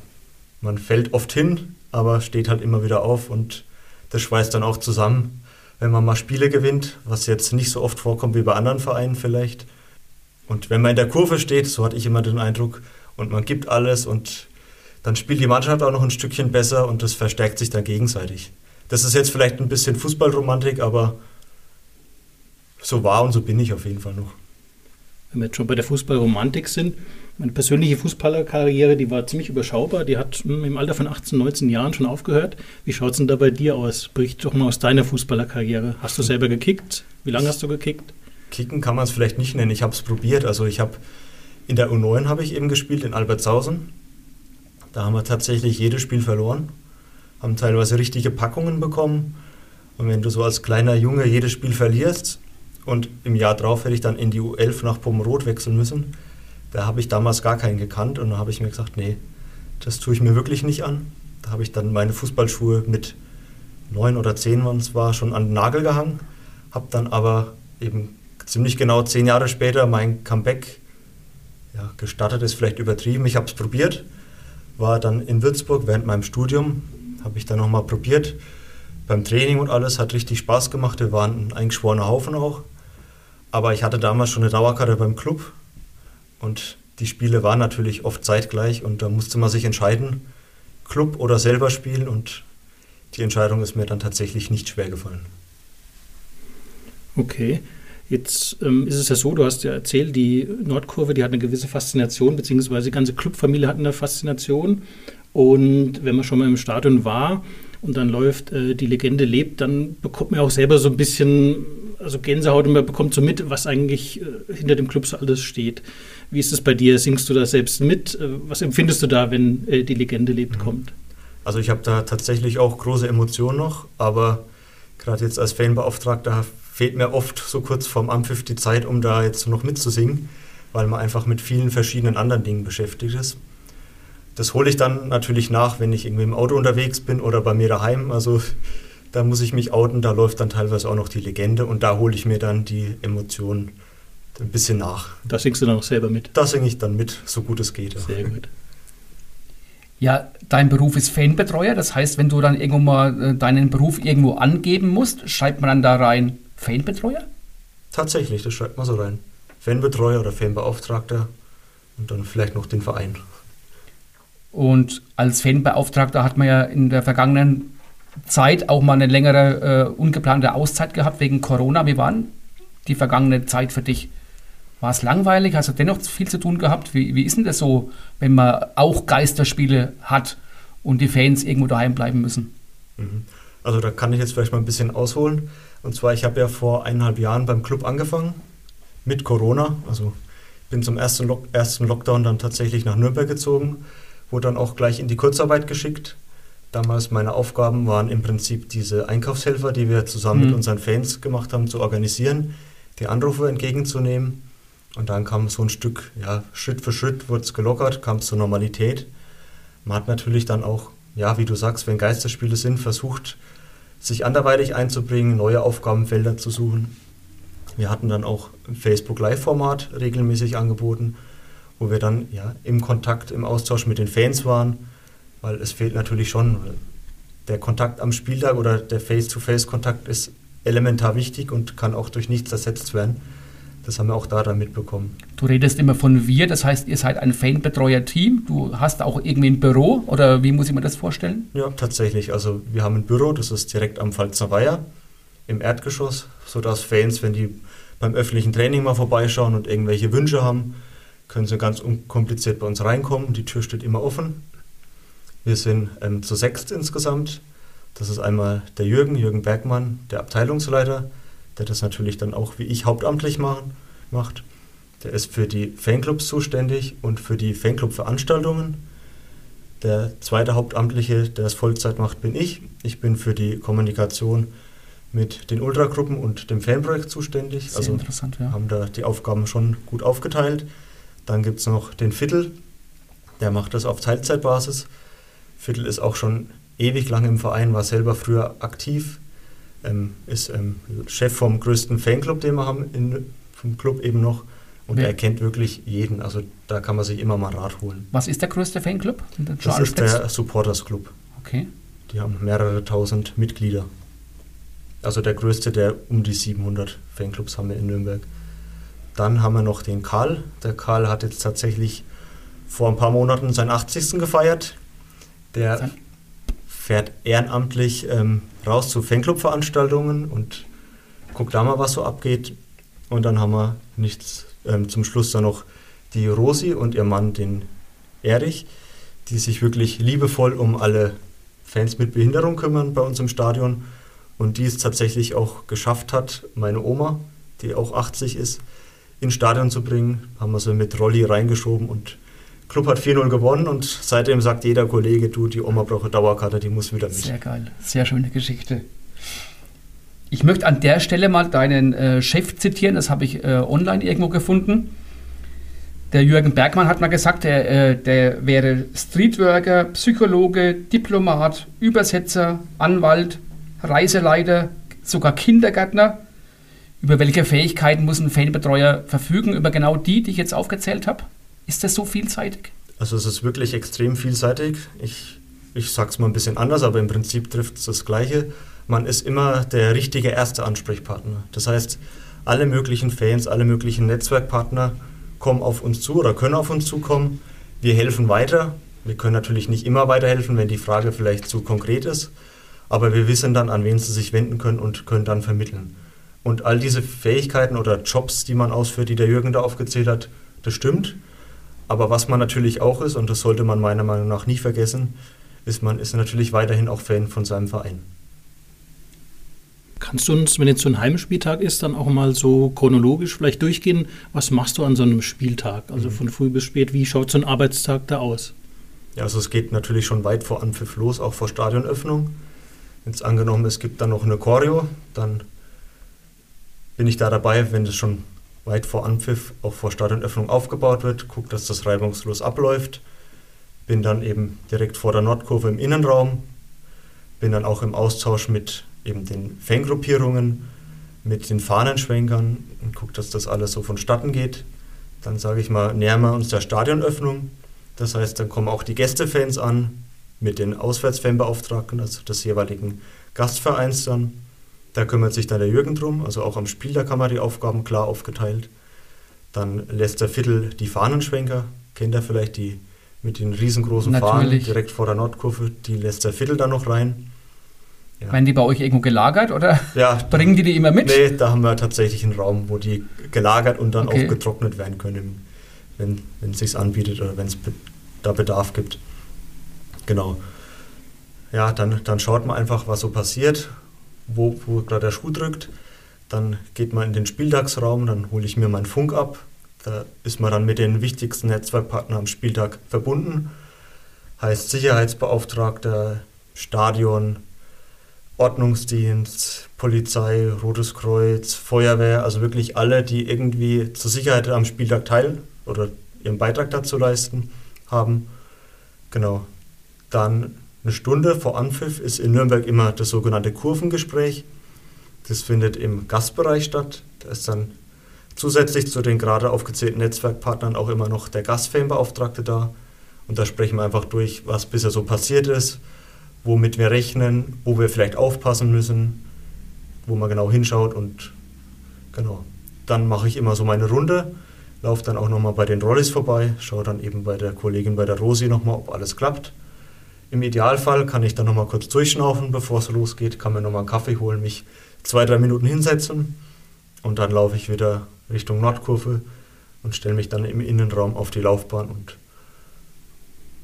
man fällt oft hin, aber steht halt immer wieder auf und das schweißt dann auch zusammen, wenn man mal Spiele gewinnt, was jetzt nicht so oft vorkommt wie bei anderen Vereinen vielleicht. Und wenn man in der Kurve steht, so hatte ich immer den Eindruck, und man gibt alles und dann spielt die Mannschaft auch noch ein Stückchen besser und das verstärkt sich dann gegenseitig. Das ist jetzt vielleicht ein bisschen Fußballromantik, aber so war und so bin ich auf jeden Fall noch. Wenn wir jetzt schon bei der Fußballromantik sind, meine persönliche Fußballerkarriere, die war ziemlich überschaubar. Die hat im Alter von 18, 19 Jahren schon aufgehört. Wie schaut es denn da bei dir aus? Bericht doch mal aus deiner Fußballerkarriere. Hast du selber gekickt? Wie lange hast du gekickt? Kicken kann man es vielleicht nicht nennen. Ich habe es probiert. Also ich habe in der U9 habe ich eben gespielt in Albertshausen. Da haben wir tatsächlich jedes Spiel verloren, haben teilweise richtige Packungen bekommen. Und wenn du so als kleiner Junge jedes Spiel verlierst und im Jahr drauf hätte ich dann in die U11 nach Pomerod wechseln müssen, da habe ich damals gar keinen gekannt und da habe ich mir gesagt, nee, das tue ich mir wirklich nicht an. Da habe ich dann meine Fußballschuhe mit neun oder zehn, wann es war, schon an den Nagel gehangen, habe dann aber eben ziemlich genau zehn Jahre später mein Comeback ja, gestartet, ist vielleicht übertrieben. Ich habe es probiert, war dann in Würzburg während meinem Studium, habe ich dann nochmal probiert. Beim Training und alles hat richtig Spaß gemacht. Wir waren ein eingeschworener Haufen auch. Aber ich hatte damals schon eine Dauerkarte beim Club und die Spiele waren natürlich oft zeitgleich und da musste man sich entscheiden, Club oder selber spielen und die Entscheidung ist mir dann tatsächlich nicht schwer gefallen. Okay. Jetzt ähm, ist es ja so, du hast ja erzählt, die Nordkurve, die hat eine gewisse Faszination, beziehungsweise die ganze Clubfamilie hat eine Faszination. Und wenn man schon mal im Stadion war und dann läuft, äh, die Legende lebt, dann bekommt man auch selber so ein bisschen, also Gänsehaut und man bekommt so mit, was eigentlich äh, hinter dem Club so alles steht. Wie ist es bei dir? Singst du da selbst mit? Äh, was empfindest du da, wenn äh, die Legende lebt, mhm. kommt? Also ich habe da tatsächlich auch große Emotionen noch, aber gerade jetzt als Fanbeauftragter fehlt mir oft so kurz vorm Anpfiff die Zeit, um da jetzt noch mitzusingen, weil man einfach mit vielen verschiedenen anderen Dingen beschäftigt ist. Das hole ich dann natürlich nach, wenn ich irgendwie im Auto unterwegs bin oder bei mir daheim. Also da muss ich mich outen, da läuft dann teilweise auch noch die Legende und da hole ich mir dann die Emotionen ein bisschen nach. Da singst du dann auch selber mit? Da singe ich dann mit, so gut es geht. Sehr gut. Ja, dein Beruf ist Fanbetreuer, das heißt, wenn du dann irgendwo mal äh, deinen Beruf irgendwo angeben musst, schreibt man dann da rein Fanbetreuer? Tatsächlich, das schreibt man so rein. Fanbetreuer oder Fanbeauftragter und dann vielleicht noch den Verein. Und als Fanbeauftragter hat man ja in der vergangenen Zeit auch mal eine längere äh, ungeplante Auszeit gehabt wegen Corona. Wie war die vergangene Zeit für dich? War es langweilig? Hast du dennoch viel zu tun gehabt? Wie, wie ist denn das so, wenn man auch Geisterspiele hat und die Fans irgendwo daheim bleiben müssen? Mhm. Also da kann ich jetzt vielleicht mal ein bisschen ausholen. Und zwar, ich habe ja vor eineinhalb Jahren beim Club angefangen mit Corona. Also bin zum ersten, Lock ersten Lockdown dann tatsächlich nach Nürnberg gezogen, wurde dann auch gleich in die Kurzarbeit geschickt. Damals meine Aufgaben waren im Prinzip diese Einkaufshelfer, die wir zusammen mhm. mit unseren Fans gemacht haben, zu organisieren, die Anrufe entgegenzunehmen und dann kam so ein Stück, ja, Schritt für Schritt wurde es gelockert, kam es zur Normalität. Man hat natürlich dann auch, ja, wie du sagst, wenn Geisterspiele sind, versucht, sich anderweitig einzubringen, neue Aufgabenfelder zu suchen. Wir hatten dann auch Facebook Live-Format regelmäßig angeboten, wo wir dann ja, im Kontakt, im Austausch mit den Fans waren, weil es fehlt natürlich schon, der Kontakt am Spieltag oder der Face-to-Face-Kontakt ist elementar wichtig und kann auch durch nichts ersetzt werden. Das haben wir auch da dann mitbekommen. Du redest immer von wir, das heißt, ihr seid ein Fanbetreuer-Team. Du hast auch irgendwie ein Büro oder wie muss ich mir das vorstellen? Ja, tatsächlich. Also wir haben ein Büro, das ist direkt am Pfalzer Weiher im Erdgeschoss, sodass Fans, wenn die beim öffentlichen Training mal vorbeischauen und irgendwelche Wünsche haben, können sie ganz unkompliziert bei uns reinkommen. Die Tür steht immer offen. Wir sind ähm, zu sechst insgesamt. Das ist einmal der Jürgen, Jürgen Bergmann, der Abteilungsleiter der das natürlich dann auch wie ich hauptamtlich machen, macht. Der ist für die Fanclubs zuständig und für die Fanclub-Veranstaltungen. Der zweite Hauptamtliche, der es Vollzeit macht, bin ich. Ich bin für die Kommunikation mit den Ultragruppen und dem Fanprojekt zuständig. Sehr also interessant, ja. haben da die Aufgaben schon gut aufgeteilt. Dann gibt es noch den Viertel, der macht das auf Teilzeitbasis. Viertel ist auch schon ewig lang im Verein, war selber früher aktiv ähm, ist ähm, Chef vom größten Fanclub, den wir haben in, vom Club eben noch. Und Wer? er kennt wirklich jeden. Also da kann man sich immer mal Rat holen. Was ist der größte Fanclub? Das ist der Supporters Club. Okay. Die haben mehrere tausend Mitglieder. Also der größte, der um die 700 Fanclubs haben wir in Nürnberg. Dann haben wir noch den Karl. Der Karl hat jetzt tatsächlich vor ein paar Monaten seinen 80. gefeiert. Der fährt ehrenamtlich ähm, raus zu Fanclub-Veranstaltungen und guckt da mal, was so abgeht. Und dann haben wir nichts ähm, zum Schluss dann noch die Rosi und ihr Mann, den Erich, die sich wirklich liebevoll um alle Fans mit Behinderung kümmern bei uns im Stadion und die es tatsächlich auch geschafft hat, meine Oma, die auch 80 ist, ins Stadion zu bringen, haben wir sie mit Rolli reingeschoben und Club hat 4-0 gewonnen und seitdem sagt jeder Kollege, du, die Oma braucht eine Dauerkarte, die muss wieder mit. Sehr geil, sehr schöne Geschichte. Ich möchte an der Stelle mal deinen äh, Chef zitieren, das habe ich äh, online irgendwo gefunden. Der Jürgen Bergmann hat mal gesagt, der, äh, der wäre Streetworker, Psychologe, Diplomat, Übersetzer, Anwalt, Reiseleiter, sogar Kindergärtner. Über welche Fähigkeiten muss ein Fanbetreuer verfügen? Über genau die, die ich jetzt aufgezählt habe? Ist das so vielseitig? Also es ist wirklich extrem vielseitig. Ich, ich sage es mal ein bisschen anders, aber im Prinzip trifft es das Gleiche. Man ist immer der richtige erste Ansprechpartner. Das heißt, alle möglichen Fans, alle möglichen Netzwerkpartner kommen auf uns zu oder können auf uns zukommen. Wir helfen weiter. Wir können natürlich nicht immer weiterhelfen, wenn die Frage vielleicht zu konkret ist. Aber wir wissen dann, an wen sie sich wenden können und können dann vermitteln. Und all diese Fähigkeiten oder Jobs, die man ausführt, die der Jürgen da aufgezählt hat, das stimmt. Aber was man natürlich auch ist, und das sollte man meiner Meinung nach nie vergessen, ist, man ist natürlich weiterhin auch Fan von seinem Verein. Kannst du uns, wenn jetzt so ein Heimspieltag ist, dann auch mal so chronologisch vielleicht durchgehen, was machst du an so einem Spieltag? Also mhm. von früh bis spät, wie schaut so ein Arbeitstag da aus? Ja, also es geht natürlich schon weit vor Anpfiff los, auch vor Stadionöffnung. Jetzt angenommen, es gibt dann noch eine Choreo, dann bin ich da dabei, wenn das schon weit vor Anpfiff, auch vor Stadionöffnung aufgebaut wird, gucke, dass das reibungslos abläuft. Bin dann eben direkt vor der Nordkurve im Innenraum, bin dann auch im Austausch mit eben den Fangruppierungen, mit den Fahnenschwenkern und gucke, dass das alles so vonstatten geht. Dann sage ich mal, nähern wir uns der Stadionöffnung. Das heißt, dann kommen auch die Gästefans an mit den Auswärtsfanbeauftragten, also des jeweiligen Gastvereins dann. Da kümmert sich dann der Jürgen drum, also auch am Spiel, da kann man die Aufgaben klar aufgeteilt. Dann lässt der Viertel die Fahnenschwenker, kennt er vielleicht die mit den riesengroßen Natürlich. Fahnen direkt vor der Nordkurve, die lässt der Viertel dann noch rein. Ja. Werden die bei euch irgendwo gelagert oder Ja, *laughs* bringen die die immer mit? Nee, da haben wir tatsächlich einen Raum, wo die gelagert und dann Okay. auch getrocknet werden können, wenn, wenn es sich anbietet oder wenn es be da Bedarf gibt. Genau. Ja, dann, dann schaut man einfach, was so passiert, wo, wo gerade der Schuh drückt. Dann geht man in den Spieltagsraum, dann hole ich mir meinen Funk ab. Da ist man dann mit den wichtigsten Netzwerkpartnern am Spieltag verbunden. Heißt Sicherheitsbeauftragter, Stadion, Ordnungsdienst, Polizei, Rotes Kreuz, Feuerwehr, also wirklich alle, die irgendwie zur Sicherheit am Spieltag teil oder ihren Beitrag dazu leisten haben. Genau. Dann eine Stunde vor Anpfiff ist in Nürnberg immer das sogenannte Kurvengespräch. Das findet im Gastbereich statt. Da ist dann zusätzlich zu den gerade aufgezählten Netzwerkpartnern auch immer noch der Gastfanbeauftragte da. Und da sprechen wir einfach durch, was bisher so passiert ist, womit wir rechnen, wo wir vielleicht aufpassen müssen, wo man genau hinschaut und genau. Dann mache ich immer so meine Runde, laufe dann auch nochmal bei den Rollis vorbei, schaue dann eben bei der Kollegin, bei der Rosi nochmal, ob alles klappt. Im Idealfall kann ich dann nochmal kurz durchschnaufen, bevor es losgeht, kann mir nochmal einen Kaffee holen, mich zwei, drei Minuten hinsetzen und dann laufe ich wieder Richtung Nordkurve und stelle mich dann im Innenraum auf die Laufbahn und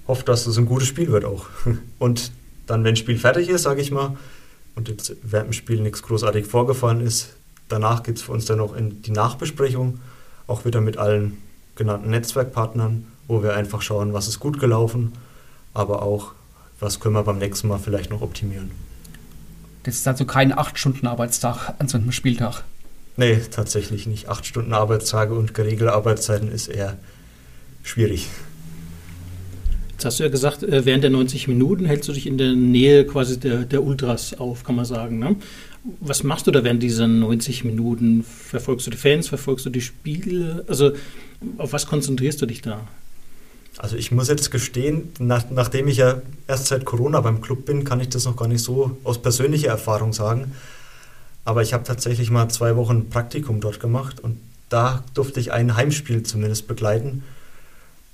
hoffe, dass es ein gutes Spiel wird auch. *laughs* Und dann, wenn das Spiel fertig ist, sage ich mal, und jetzt während dem Spiel nichts großartig vorgefallen ist, danach geht es für uns dann noch in die Nachbesprechung, auch wieder mit allen genannten Netzwerkpartnern, wo wir einfach schauen, was ist gut gelaufen, aber auch, was können wir beim nächsten Mal vielleicht noch optimieren. Das ist also kein 8-Stunden-Arbeitstag an so einem Spieltag. Nee, tatsächlich nicht. Acht Stunden Arbeitstage und geregelte Arbeitszeiten ist eher schwierig. Jetzt hast du ja gesagt, äh, während der 90 Minuten hältst du dich in der Nähe quasi der, der Ultras auf, kann man sagen. Ne? Was machst du da während dieser 90 Minuten? Verfolgst du die Fans, verfolgst du die Spiele? Also auf was konzentrierst du dich da? Also ich muss jetzt gestehen, nach, nachdem ich ja erst seit Corona beim Club bin, kann ich das noch gar nicht so aus persönlicher Erfahrung sagen. Aber ich habe tatsächlich mal zwei Wochen Praktikum dort gemacht und da durfte ich ein Heimspiel zumindest begleiten.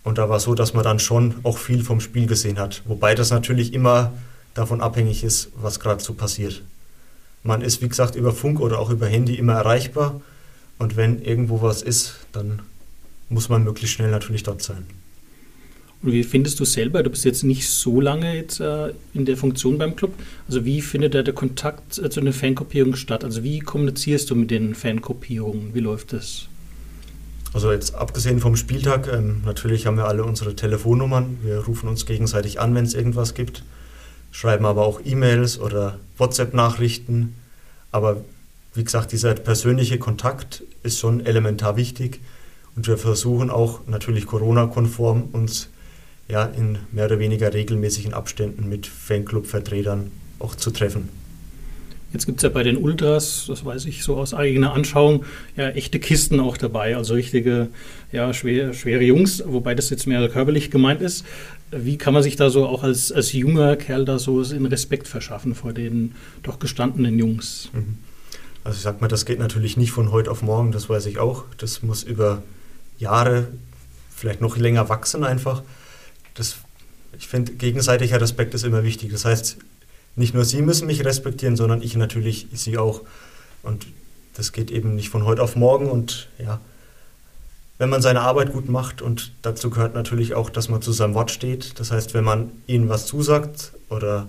Und da war es so, dass man dann schon auch viel vom Spiel gesehen hat. Wobei das natürlich immer davon abhängig ist, was gerade so passiert. Man ist, wie gesagt, über Funk oder auch über Handy immer erreichbar. Und wenn irgendwo was ist, dann muss man möglichst schnell natürlich dort sein. Wie findest du selber, du bist jetzt nicht so lange jetzt äh, in der Funktion beim Club, also wie findet da der Kontakt äh, zu den Fangruppierungen statt? Also wie kommunizierst du mit den Fangruppierungen? Wie läuft das? Also jetzt abgesehen vom Spieltag, ähm, natürlich haben wir alle unsere Telefonnummern. Wir rufen uns gegenseitig an, wenn es irgendwas gibt, schreiben aber auch E-Mails oder WhatsApp-Nachrichten. Aber wie gesagt, dieser persönliche Kontakt ist schon elementar wichtig. Und wir versuchen auch natürlich Corona-konform uns ja in mehr oder weniger regelmäßigen Abständen mit Fanclub-Vertretern auch zu treffen. Jetzt gibt es ja bei den Ultras, das weiß ich so aus eigener Anschauung, ja echte Kisten auch dabei, also richtige, ja, schwer, schwere Jungs, wobei das jetzt mehr körperlich gemeint ist. Wie kann man sich da so auch als, als junger Kerl da so in Respekt verschaffen vor den doch gestandenen Jungs? Mhm. Also ich sag mal, das geht natürlich nicht von heute auf morgen, das weiß ich auch. Das muss über Jahre, vielleicht noch länger wachsen einfach. Ich finde, gegenseitiger Respekt ist immer wichtig. Das heißt, nicht nur Sie müssen mich respektieren, sondern ich natürlich Sie auch. Und das geht eben nicht von heute auf morgen. Und ja, wenn man seine Arbeit gut macht und dazu gehört natürlich auch, dass man zu seinem Wort steht. Das heißt, wenn man Ihnen was zusagt oder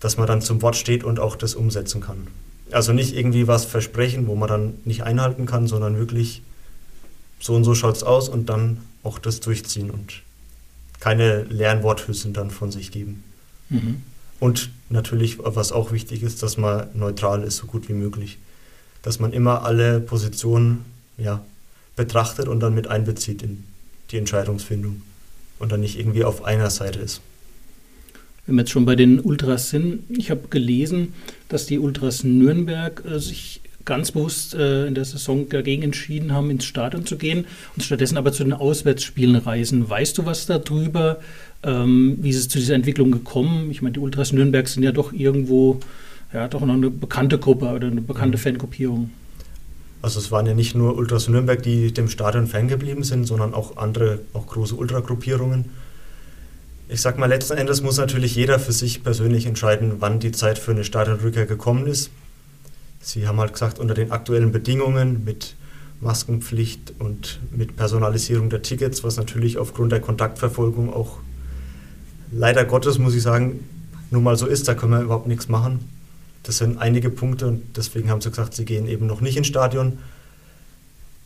dass man dann zum Wort steht und auch das umsetzen kann. Also nicht irgendwie was versprechen, wo man dann nicht einhalten kann, sondern wirklich so und so schaut es aus und dann auch das durchziehen. Und keine leeren Worthülsen dann von sich geben. Mhm. Und natürlich, was auch wichtig ist, dass man neutral ist, so gut wie möglich. Dass man immer alle Positionen ja, betrachtet und dann mit einbezieht in die Entscheidungsfindung und dann nicht irgendwie auf einer Seite ist. Wenn wir jetzt schon bei den Ultras sind, ich habe gelesen, dass die Ultras Nürnberg äh, sich ganz bewusst äh, in der Saison dagegen entschieden haben, ins Stadion zu gehen und stattdessen aber zu den Auswärtsspielen reisen. Weißt du was darüber? Ähm, wie ist es zu dieser Entwicklung gekommen? Ich meine, die Ultras Nürnberg sind ja doch irgendwo, ja, doch noch eine bekannte Gruppe oder eine bekannte mhm. Fangruppierung. Also es waren ja nicht nur Ultras Nürnberg, die dem Stadion ferngeblieben sind, sondern auch andere, auch große Ultragruppierungen. Ich sag mal, letzten Endes muss natürlich jeder für sich persönlich entscheiden, wann die Zeit für eine Stadionrückkehr gekommen ist. Sie haben halt gesagt, unter den aktuellen Bedingungen mit Maskenpflicht und mit Personalisierung der Tickets, was natürlich aufgrund der Kontaktverfolgung auch leider Gottes, muss ich sagen, nun mal so ist, da können wir überhaupt nichts machen. Das sind einige Punkte und deswegen haben sie gesagt, sie gehen eben noch nicht ins Stadion.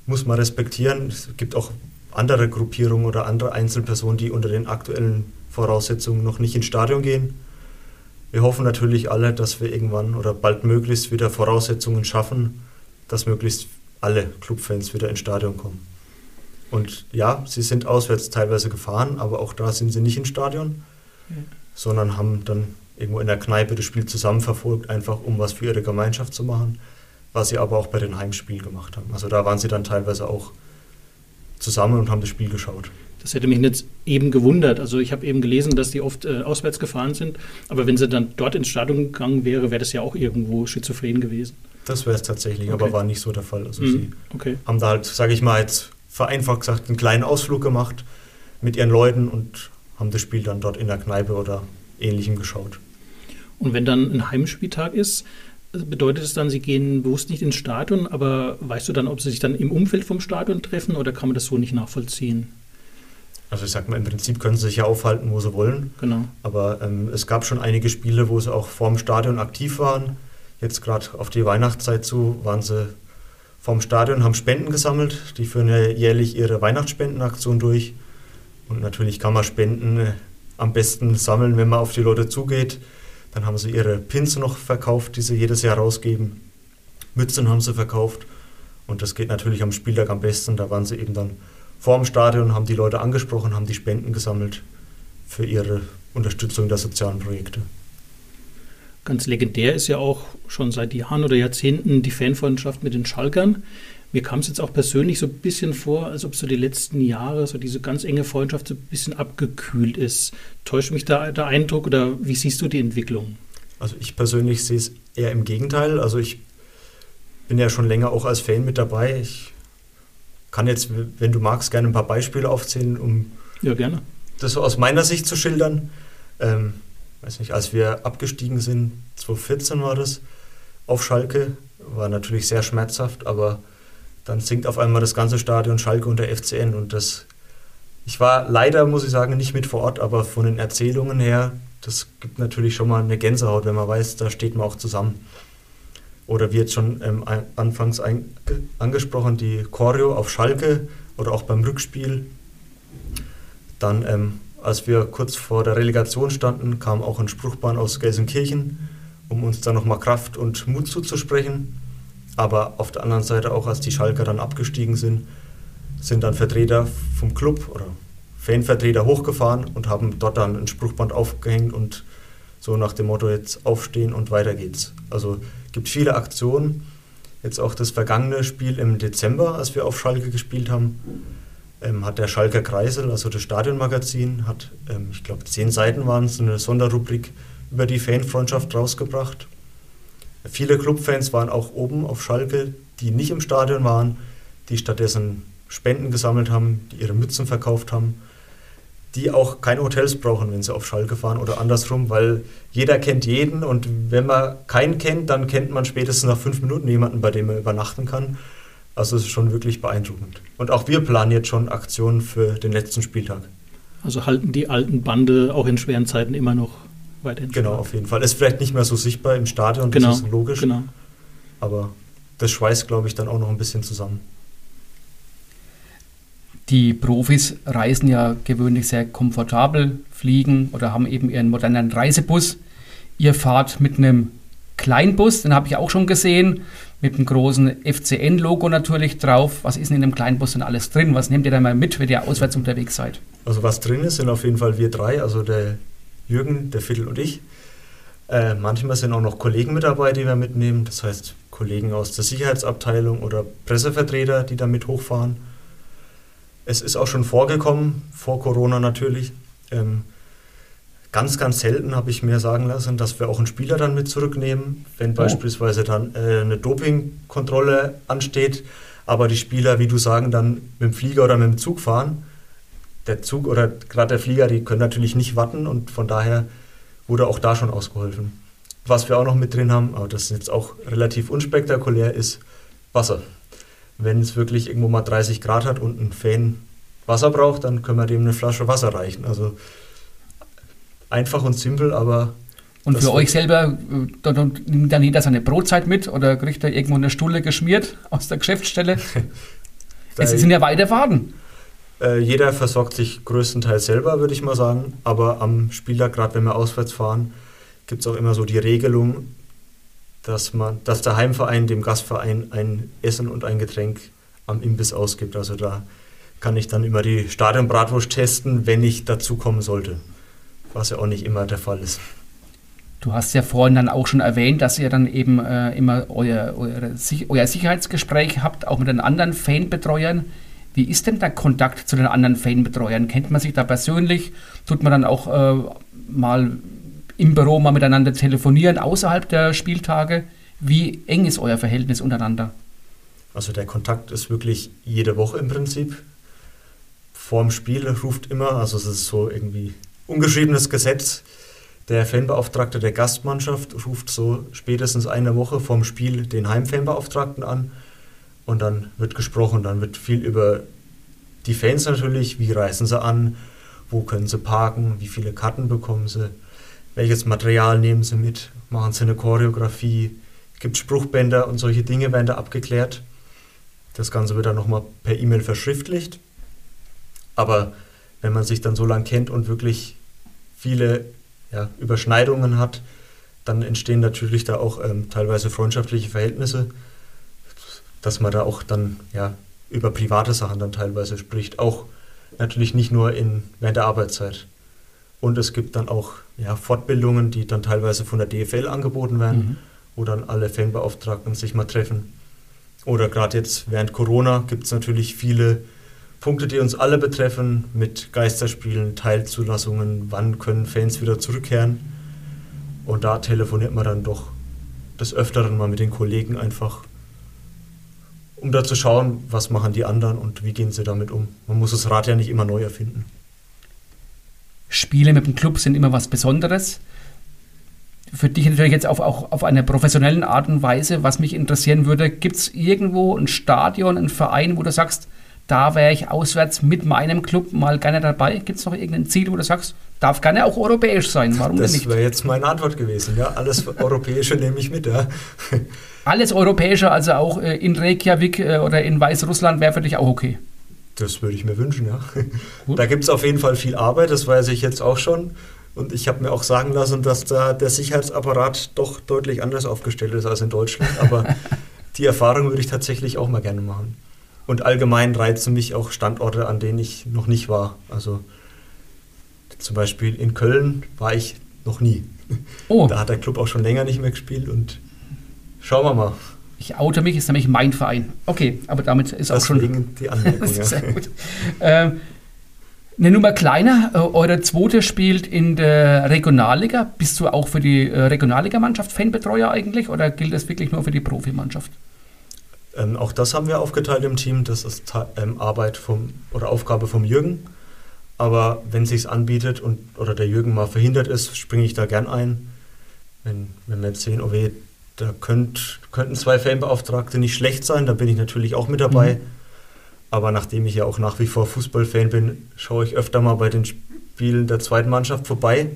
Muss man respektieren. Es gibt auch andere Gruppierungen oder andere Einzelpersonen, die unter den aktuellen Voraussetzungen noch nicht ins Stadion gehen. Wir hoffen natürlich alle, dass wir irgendwann oder bald möglichst wieder Voraussetzungen schaffen, dass möglichst alle Clubfans wieder ins Stadion kommen. Und ja, sie sind auswärts teilweise gefahren, aber auch da sind sie nicht ins Stadion, ja. sondern haben dann irgendwo in der Kneipe das Spiel zusammen verfolgt, einfach um was für ihre Gemeinschaft zu machen, was sie aber auch bei den Heimspielen gemacht haben. Also da waren sie dann teilweise auch zusammen und haben das Spiel geschaut. Das hätte mich jetzt eben gewundert. Also ich habe eben gelesen, dass die oft äh, auswärts gefahren sind, aber wenn sie dann dort ins Stadion gegangen wäre, wäre das ja auch irgendwo schizophren gewesen. Das wäre es tatsächlich, okay. aber war nicht so der Fall. Also mhm. sie okay. haben da halt, sage ich mal, jetzt vereinfacht gesagt, einen kleinen Ausflug gemacht mit ihren Leuten und haben das Spiel dann dort in der Kneipe oder ähnlichem geschaut. Und wenn dann ein Heimspieltag ist, bedeutet es dann, sie gehen bewusst nicht ins Stadion, aber weißt du dann, ob sie sich dann im Umfeld vom Stadion treffen oder kann man das so nicht nachvollziehen? Also ich sag mal, im Prinzip können sie sich ja aufhalten, wo sie wollen. Genau. Aber ähm, es gab schon einige Spiele, wo sie auch vorm Stadion aktiv waren. Jetzt gerade auf die Weihnachtszeit zu waren sie vorm Stadion, haben Spenden gesammelt. Die führen ja jährlich ihre Weihnachtsspendenaktion durch. Und natürlich kann man Spenden äh, am besten sammeln, wenn man auf die Leute zugeht. Dann haben sie ihre Pins noch verkauft, die sie jedes Jahr rausgeben. Mützen haben sie verkauft. Und das geht natürlich am Spieltag am besten. Da waren sie eben dann vor dem Stadion, haben die Leute angesprochen, haben die Spenden gesammelt für ihre Unterstützung der sozialen Projekte. Ganz legendär ist ja auch schon seit Jahren oder Jahrzehnten die Fanfreundschaft mit den Schalkern. Mir kam es jetzt auch persönlich so ein bisschen vor, als ob so die letzten Jahre so diese ganz enge Freundschaft so ein bisschen abgekühlt ist. Täuscht mich da der Eindruck oder wie siehst du die Entwicklung? Also ich persönlich sehe es eher im Gegenteil. Also ich bin ja schon länger auch als Fan mit dabei. Ich kann jetzt, wenn du magst, gerne ein paar Beispiele aufzählen, um ja, gerne. das so aus meiner Sicht zu schildern. Ähm, weiß nicht, als wir abgestiegen sind, 2014 war das, auf Schalke, war natürlich sehr schmerzhaft, aber dann singt auf einmal das ganze Stadion Schalke und der FCN und das, ich war leider, muss ich sagen, nicht mit vor Ort, aber von den Erzählungen her, das gibt natürlich schon mal eine Gänsehaut, wenn man weiß, da steht man auch zusammen. Oder wie jetzt schon ähm, anfangs ein, angesprochen, die Choreo auf Schalke oder auch beim Rückspiel. Dann, ähm, als wir kurz vor der Relegation standen, kam auch ein Spruchbahn aus Gelsenkirchen, um uns dann nochmal Kraft und Mut zuzusprechen. Aber auf der anderen Seite auch, als die Schalker dann abgestiegen sind, sind dann Vertreter vom Club oder Fanvertreter hochgefahren und haben dort dann ein Spruchband aufgehängt und so nach dem Motto jetzt aufstehen und weiter geht's. Also gibt viele Aktionen. Jetzt auch das vergangene Spiel im Dezember, als wir auf Schalke gespielt haben, ähm, hat der Schalker Kreisel, also das Stadionmagazin, hat, ähm, ich glaube, zehn Seiten waren es, eine Sonderrubrik über die Fanfreundschaft rausgebracht. Viele Clubfans waren auch oben auf Schalke, die nicht im Stadion waren, die stattdessen Spenden gesammelt haben, die ihre Mützen verkauft haben die auch keine Hotels brauchen, wenn sie auf Schalke fahren oder andersrum, weil jeder kennt jeden und wenn man keinen kennt, dann kennt man spätestens nach fünf Minuten jemanden, bei dem man übernachten kann. Also es ist schon wirklich beeindruckend. Und auch wir planen jetzt schon Aktionen für den letzten Spieltag. Also halten die alten Bande auch in schweren Zeiten immer noch weiterhin Genau, auf jeden Fall. Ist vielleicht nicht mehr so sichtbar im Stadion, genau, das ist logisch. Genau. Aber das schweißt, glaube ich, dann auch noch ein bisschen zusammen. Die Profis reisen ja gewöhnlich sehr komfortabel, fliegen oder haben eben ihren modernen Reisebus. Ihr fahrt mit einem Kleinbus, den habe ich auch schon gesehen, mit einem großen FCN-Logo natürlich drauf. Was ist denn in dem Kleinbus denn alles drin? Was nehmt ihr da mal mit, wenn ihr auswärts unterwegs seid? Also was drin ist, sind auf jeden Fall wir drei, also der Jürgen, der Viertel und ich. Äh, manchmal sind auch noch Kollegen mit dabei, die wir mitnehmen. Das heißt Kollegen aus der Sicherheitsabteilung oder Pressevertreter, die da mit hochfahren. Es ist auch schon vorgekommen, vor Corona natürlich. Ähm, Ganz, ganz selten habe ich mir sagen lassen, dass wir auch einen Spieler dann mit zurücknehmen, wenn oh. beispielsweise dann äh, eine Dopingkontrolle ansteht, aber die Spieler, wie du sagen, dann mit dem Flieger oder mit dem Zug fahren. Der Zug oder gerade der Flieger, die können natürlich nicht warten und von daher wurde auch da schon ausgeholfen. Was wir auch noch mit drin haben, aber das ist jetzt auch relativ unspektakulär, ist Wasser. Wenn es wirklich irgendwo mal 30 Grad hat und ein Fan Wasser braucht, dann können wir dem eine Flasche Wasser reichen. Also einfach und simpel, aber. Und für euch selber, äh, nimmt dann jeder seine Brotzeit mit oder kriegt er irgendwo eine Stulle geschmiert *laughs* aus der Geschäftsstelle? *laughs* es sind ja weite Faden. Äh, jeder versorgt sich größtenteils selber, würde ich mal sagen. Aber am Spieler, gerade wenn wir auswärts fahren, gibt es auch immer so die Regelung, dass, man, dass der Heimverein dem Gastverein ein Essen und ein Getränk am Imbiss ausgibt. Also da kann ich dann immer die Stadionbratwurst testen, wenn ich dazu kommen sollte was ja auch nicht immer der Fall ist. Du hast ja vorhin dann auch schon erwähnt, dass ihr dann eben äh, immer euer, euer, euer, Sicherheitsgespräch habt, auch mit den anderen Fanbetreuern. Wie ist denn der Kontakt zu den anderen Fanbetreuern? Kennt man sich da persönlich? Tut man dann auch äh, mal im Büro mal miteinander telefonieren außerhalb der Spieltage? Wie eng ist euer Verhältnis untereinander? Also der Kontakt ist wirklich jede Woche im Prinzip. Vorm Spiel ruft immer, also es ist so irgendwie ungeschriebenes Gesetz. Der Fanbeauftragte der Gastmannschaft ruft so spätestens eine Woche vorm Spiel den Heimfanbeauftragten an und dann wird gesprochen. Dann wird viel über die Fans natürlich, wie reisen sie an, wo können sie parken, wie viele Karten bekommen sie, welches Material nehmen sie mit, machen sie eine Choreografie, gibt Spruchbänder und solche Dinge werden da abgeklärt. Das Ganze wird dann nochmal per E-Mail verschriftlicht. Aber wenn man sich dann so lange kennt und wirklich viele ja, Überschneidungen hat, dann entstehen natürlich da auch ähm, teilweise freundschaftliche Verhältnisse, dass man da auch dann ja, über private Sachen dann teilweise spricht. Auch natürlich nicht nur in, während der Arbeitszeit. Und es gibt dann auch ja, Fortbildungen, die dann teilweise von der DFL angeboten werden, mhm. wo dann alle Fanbeauftragten sich mal treffen. Oder gerade jetzt während Corona gibt es natürlich viele Punkte, die uns alle betreffen, mit Geisterspielen, Teilzulassungen, wann können Fans wieder zurückkehren. Und da telefoniert man dann doch des Öfteren mal mit den Kollegen einfach, um da zu schauen, was machen die anderen und wie gehen sie damit um. Man muss das Rad ja nicht immer neu erfinden. Spiele mit dem Club sind immer was Besonderes. Für dich natürlich jetzt auf, auch auf einer professionellen Art und Weise. Was mich interessieren würde, gibt es irgendwo ein Stadion, einen Verein, wo du sagst, da wäre ich auswärts mit meinem Club mal gerne dabei. Gibt es noch irgendein Ziel, wo du sagst, darf gerne auch europäisch sein? Warum das nicht? Das wäre jetzt meine Antwort gewesen. Ja, alles Europäische nehme ich mit. Ja. Alles Europäische, also auch äh, in Reykjavik äh, oder in Weißrussland, wäre für dich auch okay. Das würde ich mir wünschen, ja. Gut. Da gibt es auf jeden Fall viel Arbeit, das weiß ich jetzt auch schon. Und ich habe mir auch sagen lassen, dass da der Sicherheitsapparat doch deutlich anders aufgestellt ist als in Deutschland. Aber *laughs* die Erfahrung würde ich tatsächlich auch mal gerne machen. Und allgemein reizen mich auch Standorte, an denen ich noch nicht war. Also zum Beispiel in Köln war ich noch nie. Oh. Da hat der Club auch schon länger nicht mehr gespielt und schauen wir mal. Ich oute mich, ist nämlich mein Verein. Okay, aber damit ist auch schon. Die Anmerkung. *laughs* Sehr gut. Ähm, eine Nummer kleiner, äh, eure zweite spielt in der Regionalliga. Bist du auch für die äh, Regionalligamannschaft Fanbetreuer eigentlich oder gilt das wirklich nur für die Profimannschaft? Ähm, auch das haben wir aufgeteilt im Team. Das ist ähm, Arbeit vom, oder Aufgabe vom Jürgen. Aber wenn es sich anbietet und oder der Jürgen mal verhindert ist, springe ich da gern ein. Wenn, wenn wir jetzt sehen, oh weh, da könnt, könnten zwei Fanbeauftragte nicht schlecht sein, da bin ich natürlich auch mit dabei. Mhm. Aber nachdem ich ja auch nach wie vor Fußballfan bin, schaue ich öfter mal bei den Spielen der zweiten Mannschaft vorbei.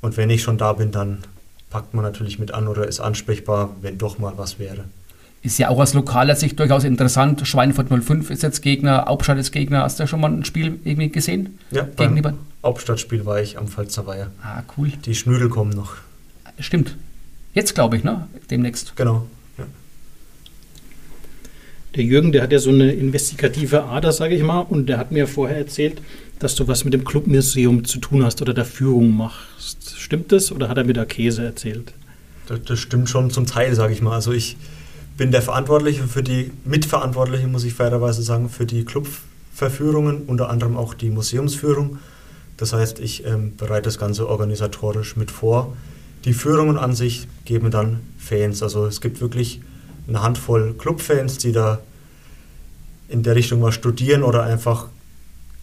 Und wenn ich schon da bin, dann packt man natürlich mit an oder ist ansprechbar, wenn doch mal was wäre. Ist ja auch aus lokaler Sicht durchaus interessant. Schweinfurt 05 ist jetzt Gegner, Hauptstadt ist Gegner. Hast du schon mal ein Spiel irgendwie gesehen? Ja, Gegenüber? beim Hauptstadtspiel war ich am Pfalzer Weiher. Ah, cool. Die Schnüdel kommen noch. Stimmt. Jetzt glaube ich, ne? Demnächst. Genau. Ja. Der Jürgen, der hat ja so eine investigative Ader, sage ich mal, und der hat mir vorher erzählt, dass du was mit dem Clubmuseum zu tun hast oder der Führung machst. Stimmt das oder hat er mir da Käse erzählt? Das, das stimmt schon zum Teil, sage ich mal. Also ich bin der Verantwortliche für die, Mitverantwortliche, muss ich fairerweise sagen, für die Clubverführungen, unter anderem auch die Museumsführung. Das heißt, ich ähm, bereite das Ganze organisatorisch mit vor. Die Führungen an sich geben dann Fans. Also es gibt wirklich eine Handvoll Clubfans, die da in der Richtung was studieren oder einfach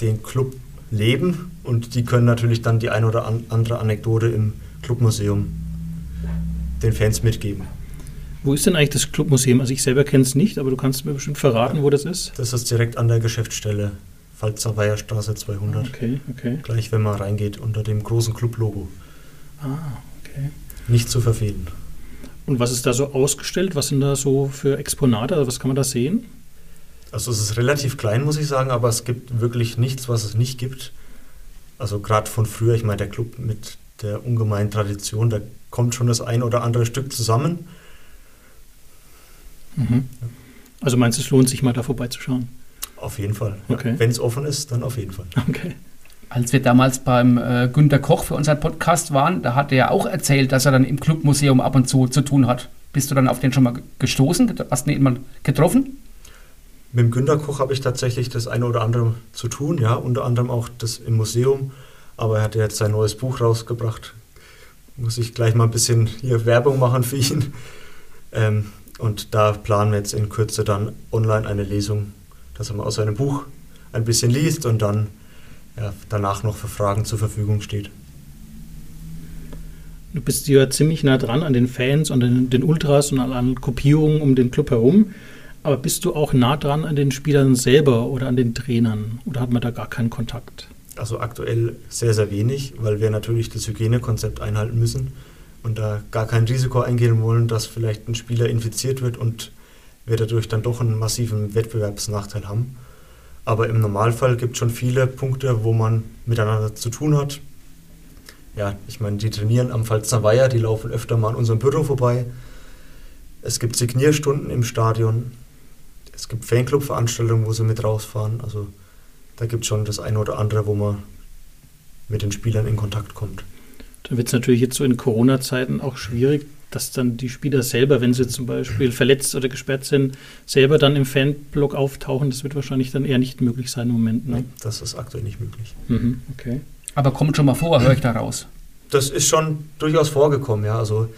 den Club leben und die können natürlich dann die ein oder an andere Anekdote im Clubmuseum den Fans mitgeben. Wo ist denn eigentlich das Clubmuseum? Also ich selber kenne es nicht, aber du kannst mir bestimmt verraten, wo das ist. Das ist direkt an der Geschäftsstelle Pfalzer Weiherstraße 200. Okay, okay. Gleich wenn man reingeht unter dem großen Club-Logo. Ah, okay. Nicht zu verfehlen. Und was ist da so ausgestellt? Was sind da so für Exponate? Also was kann man da sehen? Also es ist relativ klein, muss ich sagen, aber es gibt wirklich nichts, was es nicht gibt. Also gerade von früher, ich meine, der Club mit der ungemeinen Tradition, da kommt schon das ein oder andere Stück zusammen. Mhm. Also meinst du, es lohnt sich mal da vorbeizuschauen? Auf jeden Fall. Okay. Ja, Wenn es offen ist, dann auf jeden Fall. Okay. Als wir damals beim äh, Günter Koch für unseren Podcast waren, da hat er ja auch erzählt, dass er dann im Clubmuseum ab und zu zu tun hat. Bist du dann auf den schon mal gestoßen? Hast du ihn mal getroffen? Mit dem Günter Koch habe ich tatsächlich das eine oder andere zu tun, ja, unter anderem auch das im Museum. Aber er hat ja jetzt sein neues Buch rausgebracht. Muss ich gleich mal ein bisschen hier Werbung machen für ihn. Ähm, und da planen wir jetzt in Kürze dann online eine Lesung, dass er mal aus seinem Buch ein bisschen liest und dann ja, danach noch für Fragen zur Verfügung steht. Du bist ja ziemlich nah dran an den Fans und den, den Ultras und an Gruppierungen um den Club herum. Aber bist du auch nah dran an den Spielern selber oder an den Trainern? Oder hat man da gar keinen Kontakt? Also aktuell sehr, sehr wenig, weil wir natürlich das Hygienekonzept einhalten müssen und da gar kein Risiko eingehen wollen, dass vielleicht ein Spieler infiziert wird und wir dadurch dann doch einen massiven Wettbewerbsnachteil haben. Aber im Normalfall gibt es schon viele Punkte, wo man miteinander zu tun hat. Ja, ich meine, die trainieren am Pfalzer Weiher, die laufen öfter mal an unserem Büro vorbei. Es gibt Signierstunden im Stadion. Es gibt Fanclub-Veranstaltungen, wo sie mit rausfahren. Also da gibt es schon das eine oder andere, wo man mit den Spielern in Kontakt kommt. Dann wird es natürlich jetzt so in Corona-Zeiten auch schwierig, dass dann die Spieler selber, wenn sie zum Beispiel verletzt oder gesperrt sind, selber dann im Fanblock auftauchen. Das wird wahrscheinlich dann eher nicht möglich sein im Moment. Ne? Das ist aktuell nicht möglich. Mhm, okay. Aber kommt schon mal vor, höre ich da raus. Das ist schon durchaus vorgekommen, ja. Also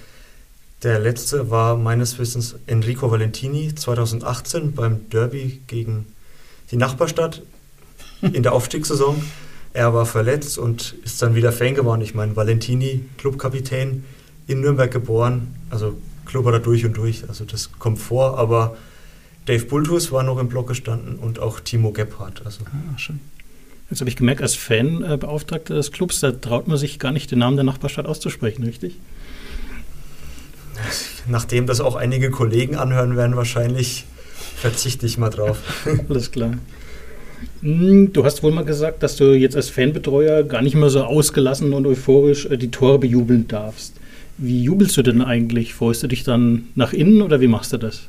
der letzte war meines Wissens Enrico Valentini 2018 beim Derby gegen die Nachbarstadt *laughs* in der Aufstiegssaison. Er war verletzt und ist dann wieder Fan geworden. Ich meine, Valentini, Clubkapitän, in Nürnberg geboren, also Klubberer durch und durch, also das kommt vor, aber Dave Bultus war noch im Block gestanden und auch Timo Gebhardt. Also. Ah, schön. Jetzt habe ich gemerkt, als Fanbeauftragter des Clubs, da traut man sich gar nicht, den Namen der Nachbarstadt auszusprechen, richtig? Nachdem das auch einige Kollegen anhören werden, wahrscheinlich verzichte ich mal drauf. *laughs* Alles klar. Hm, Du hast wohl mal gesagt, dass du jetzt als Fanbetreuer gar nicht mehr so ausgelassen und euphorisch äh, die Tore bejubeln darfst. Wie jubelst du denn eigentlich? Freust du dich dann nach innen oder wie machst du das?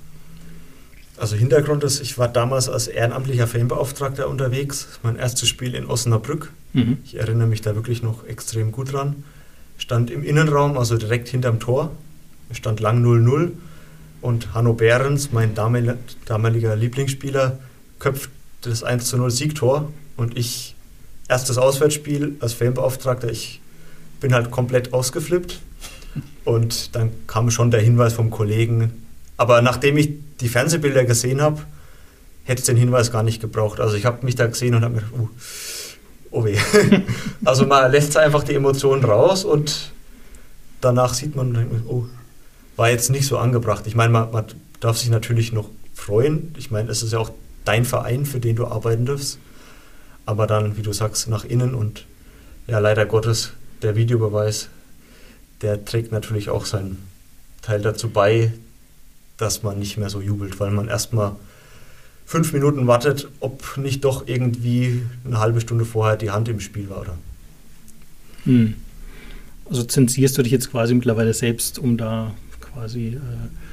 Also Hintergrund ist, ich war damals als ehrenamtlicher Fanbeauftragter unterwegs. Mein erstes Spiel in Osnabrück. Mhm. Ich erinnere mich da wirklich noch extrem gut dran. Stand im Innenraum, also direkt hinterm Tor. Stand lang 0-0. Und Hanno Behrens, mein damal- damaliger Lieblingsspieler, köpft das 1-0 Siegtor. Und ich, erstes Auswärtsspiel als Fanbeauftragter, ich bin halt komplett ausgeflippt. Und dann kam schon der Hinweis vom Kollegen. Aber nachdem ich die Fernsehbilder gesehen habe, hätte es den Hinweis gar nicht gebraucht. Also ich habe mich da gesehen und habe mir gedacht, uh, oh weh. *laughs* also man lässt einfach die Emotionen raus und danach sieht man, oh, war jetzt nicht so angebracht. Ich meine, man, man darf sich natürlich noch freuen. Ich meine, es ist ja auch dein Verein, für den du arbeiten darfst. Aber dann, wie du sagst, nach innen und ja, leider Gottes, der Videobeweis, der trägt natürlich auch seinen Teil dazu bei, dass man nicht mehr so jubelt, weil man erstmal fünf Minuten wartet, ob nicht doch irgendwie eine halbe Stunde vorher die Hand im Spiel war. Oder? Hm. Also zensierst du dich jetzt quasi mittlerweile selbst, um da quasi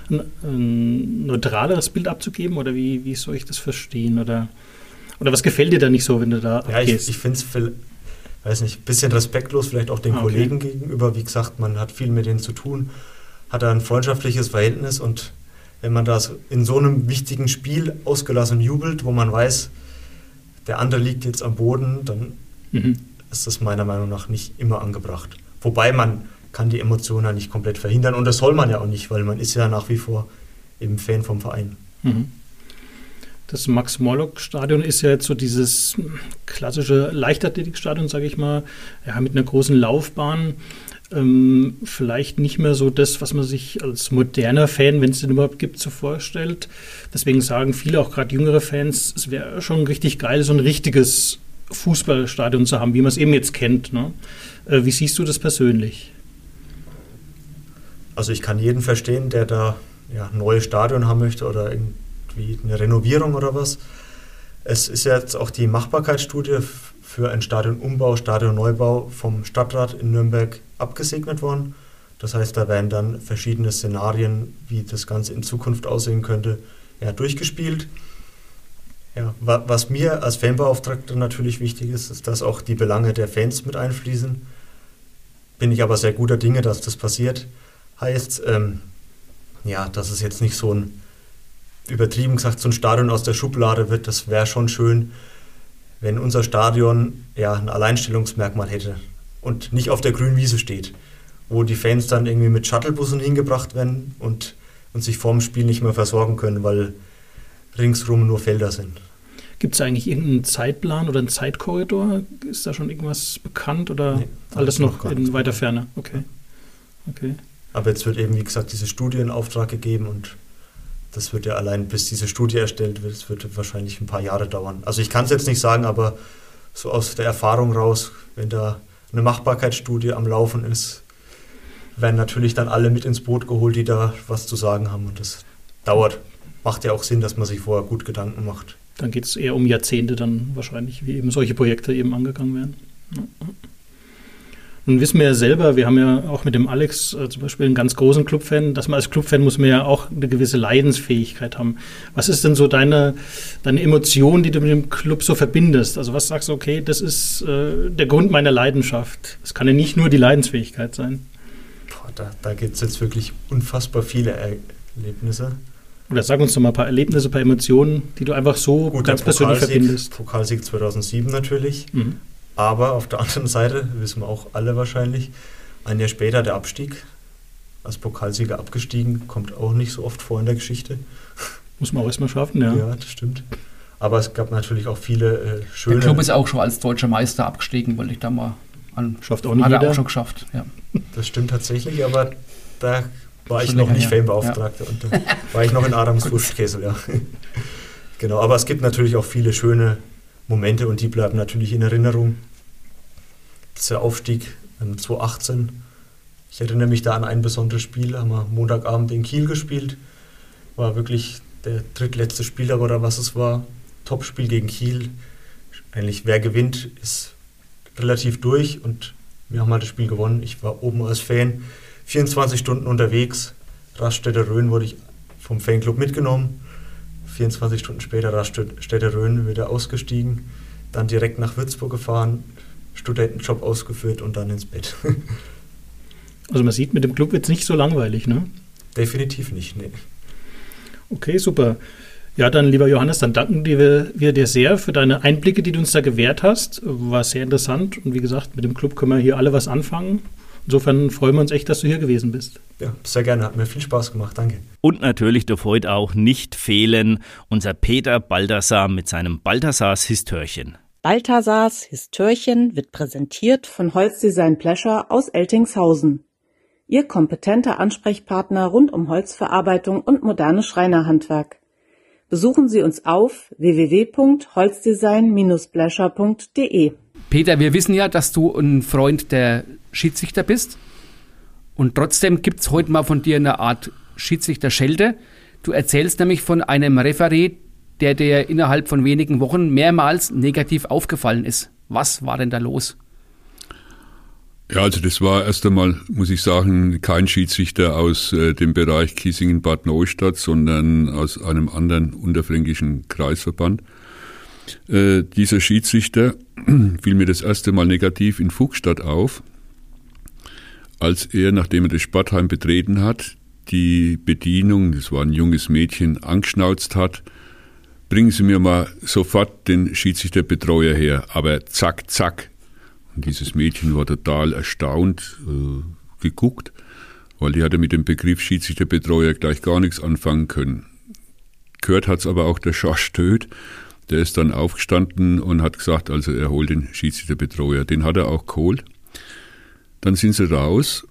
äh, ein, ein, neutraleres Bild abzugeben? Oder wie, wie soll ich das verstehen? Oder, oder was gefällt dir da nicht so, wenn du da ja, abgehst? Ich, ich finde es weiß nicht, ein bisschen respektlos vielleicht auch den ah, okay. Kollegen gegenüber. Wie gesagt, man hat viel mit denen zu tun, hat ein freundschaftliches Verhältnis und wenn man das in so einem wichtigen Spiel ausgelassen jubelt, wo man weiß, der andere liegt jetzt am Boden, dann mhm. ist das meiner Meinung nach nicht immer angebracht. Wobei man kann die Emotionen ja nicht komplett verhindern und das soll man ja auch nicht, weil man ist ja nach wie vor eben Fan vom Verein. Mhm. Das Max-Morlock-Stadion ist ja jetzt so dieses klassische Leichtathletikstadion, sage ich mal, ja, mit einer großen Laufbahn. Ähm, vielleicht nicht mehr so das, was man sich als moderner Fan, wenn es den überhaupt gibt, so vorstellt. Deswegen sagen viele, auch gerade jüngere Fans, es wäre schon richtig geil, so ein richtiges Fußballstadion zu haben, wie man es eben jetzt kennt. Ne? Äh, wie siehst du das persönlich? Also ich kann jeden verstehen, der da ja, ein neues Stadion haben möchte oder irgendwie eine Renovierung oder was. Es ist jetzt auch die Machbarkeitsstudie für einen Stadionumbau, Stadionneubau vom Stadtrat in Nürnberg abgesegnet worden. Das heißt, da werden dann verschiedene Szenarien, wie das Ganze in Zukunft aussehen könnte, ja, durchgespielt. Ja, was mir als Fanbeauftragter natürlich wichtig ist, ist, dass auch die Belange der Fans mit einfließen. Bin ich aber sehr guter Dinge, dass das passiert. Heißt, ähm, ja, dass es jetzt nicht so ein, übertrieben gesagt, so ein Stadion aus der Schublade wird. Das wäre schon schön, wenn unser Stadion ja ein Alleinstellungsmerkmal hätte und nicht auf der grünen Wiese steht, wo die Fans dann irgendwie mit Shuttlebussen hingebracht werden und, und sich vorm Spiel nicht mehr versorgen können, weil ringsrum nur Felder sind. Gibt es eigentlich irgendeinen Zeitplan oder einen Zeitkorridor? Ist da schon irgendwas bekannt oder nee, alles noch, noch in weiter Ferne? Okay. okay. Aber jetzt wird eben, wie gesagt, diese Studie in Auftrag gegeben und das wird ja allein, bis diese Studie erstellt wird, das wird wahrscheinlich ein paar Jahre dauern. Also ich kann es jetzt nicht sagen, aber so aus der Erfahrung raus, wenn da eine Machbarkeitsstudie am Laufen ist, werden natürlich dann alle mit ins Boot geholt, die da was zu sagen haben. Und das dauert. Macht ja auch Sinn, dass man sich vorher gut Gedanken macht. Dann geht es eher um Jahrzehnte dann wahrscheinlich, wie eben solche Projekte eben angegangen werden. Ja. Nun wissen wir ja selber, wir haben ja auch mit dem Alex äh, zum Beispiel einen ganz großen Clubfan, dass man als Clubfan muss man ja auch eine gewisse Leidensfähigkeit haben. Was ist denn so deine, deine Emotion, die du mit dem Club so verbindest? Also was sagst du, okay, das ist äh, der Grund meiner Leidenschaft. Das kann ja nicht nur die Leidensfähigkeit sein. Boah, da da gibt es jetzt wirklich unfassbar viele Erlebnisse. Oder sag uns doch mal ein paar Erlebnisse, ein paar Emotionen, die du einfach so Gut, ganz persönlich verbindest. Pokalsieg 2007 natürlich. Mhm. Aber auf der anderen Seite, wissen wir auch alle wahrscheinlich, ein Jahr später der Abstieg. Als Pokalsieger abgestiegen, kommt auch nicht so oft vor in der Geschichte. Muss man auch erstmal schaffen, ja. Ja, das stimmt. Aber es gab natürlich auch viele äh, schöne. Der Club ist auch schon als deutscher Meister abgestiegen, wollte ich da mal an. Schafft auch nicht Hat er auch schon geschafft, ja. Das stimmt tatsächlich, aber da war ich noch nicht Fanbeauftragter ja. und da war ich noch in Adams *laughs* Wurstkessel, ja. genau, aber es gibt natürlich auch viele schöne Momente und die bleiben natürlich in Erinnerung dieser Aufstieg 2018. Ich erinnere mich da an ein besonderes Spiel, haben wir Montagabend in Kiel gespielt. War wirklich der drittletzte Spieltag oder was es war. Topspiel gegen Kiel. Eigentlich wer gewinnt, ist relativ durch und wir haben halt das Spiel gewonnen. Ich war oben als Fan 24 Stunden unterwegs. Raststätte Rhön wurde ich vom Fanclub mitgenommen. 24 Stunden später Raststätte Rhön wieder ausgestiegen. Dann direkt nach Würzburg gefahren, Studentenjob ausgeführt und dann ins Bett. *laughs* also man sieht, mit dem Club wird es nicht so langweilig, ne? Definitiv nicht, ne. Okay, super. Ja, dann lieber Johannes, dann danken wir, wir dir sehr für deine Einblicke, die du uns da gewährt hast. War sehr interessant und wie gesagt, mit dem Club können wir hier alle was anfangen. Insofern freuen wir uns echt, dass du hier gewesen bist. Ja, sehr gerne. Hat mir viel Spaß gemacht. Danke. Und natürlich darf heute auch nicht fehlen unser Peter Baldassar mit seinem Baldassars Histörchen. Balthasars Histörchen wird präsentiert von Holzdesign Pleasure aus Eltingshausen. Ihr kompetenter Ansprechpartner rund um Holzverarbeitung und modernes Schreinerhandwerk. Besuchen Sie uns auf www.holzdesign-pleasure.de. Peter, wir wissen ja, dass du ein Freund der Schiedsrichter bist. Und trotzdem gibt es heute mal von dir eine Art Schiedsrichter-Schelte. Du erzählst nämlich von einem Referee, der dir innerhalb von wenigen Wochen mehrmals negativ aufgefallen ist. Was war denn da los? Ja, also das war erst einmal, muss ich sagen, kein Schiedsrichter aus äh, dem Bereich Kiesingen-Bad Neustadt, sondern aus einem anderen unterfränkischen Kreisverband. Äh, dieser Schiedsrichter *clears throat* fiel mir das erste Mal negativ in Fuchstadt auf, als er, nachdem er das Sportheim betreten hat, die Bedienung, das war ein junges Mädchen, angeschnauzt hat, bringen Sie mir mal sofort den Schiedsrichterbetreuer her, aber zack, zack. Und dieses Mädchen war total erstaunt, äh, geguckt, weil die hatte mit dem Begriff Schiedsrichterbetreuer gleich gar nichts anfangen können. Gehört hat's aber auch der Schorsch Töd, der ist dann aufgestanden und hat gesagt, also er holt den Schiedsrichterbetreuer. Den hat er auch geholt. Dann sind sie raus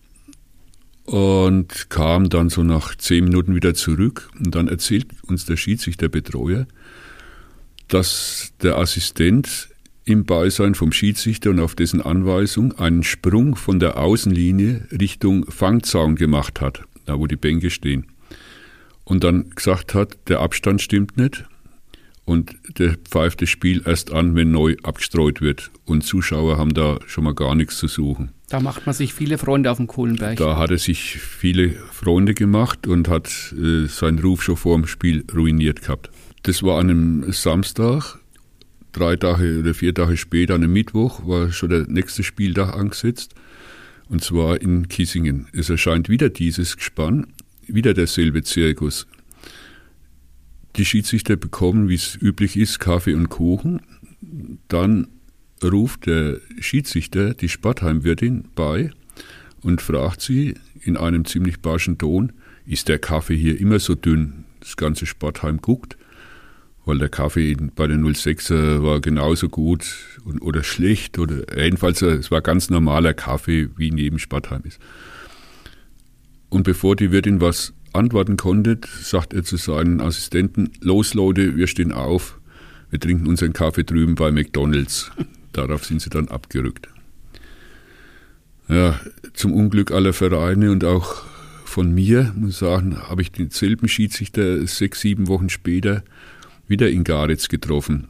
und kam dann so nach zehn Minuten wieder zurück und dann erzählt uns der Schiedsrichterbetreuer, dass der Assistent im Beisein vom Schiedsrichter und auf dessen Anweisung einen Sprung von der Außenlinie Richtung Fangzaun gemacht hat, da wo die Bänke stehen. Und dann gesagt hat, der Abstand stimmt nicht und der pfeift das Spiel erst an, wenn neu abgestreut wird. Und Zuschauer haben da schon mal gar nichts zu suchen. Da macht man sich viele Freunde auf dem Kohlenberg. Da hat er sich viele Freunde gemacht und hat äh, seinen Ruf schon vor dem Spiel ruiniert gehabt. Das war an einem Samstag, drei Tage oder vier Tage später, an einem Mittwoch, war schon der nächste Spieltag angesetzt. Und zwar in Kissingen. Es erscheint wieder dieses Gespann, wieder derselbe Zirkus. Die Schiedsrichter bekommen, wie es üblich ist, Kaffee und Kuchen. Dann ruft der Schiedsrichter die Sportheimwirtin bei und fragt sie in einem ziemlich barschen Ton, ist der Kaffee hier immer so dünn? Das ganze Sportheim guckt, weil der Kaffee bei der 06er war genauso gut oder schlecht oder jedenfalls es war ganz normaler Kaffee, wie in jedem Sportheim ist. Und bevor die Wirtin was antworten konnte, sagt er zu seinen Assistenten, los Leute, wir stehen auf, wir trinken unseren Kaffee drüben bei McDonald's. *laughs* Darauf sind sie dann abgerückt. Ja, zum Unglück aller Vereine und auch von mir, muss ich sagen, habe ich denselben Schiedsrichter sechs, sieben Wochen später wieder in Garitz getroffen.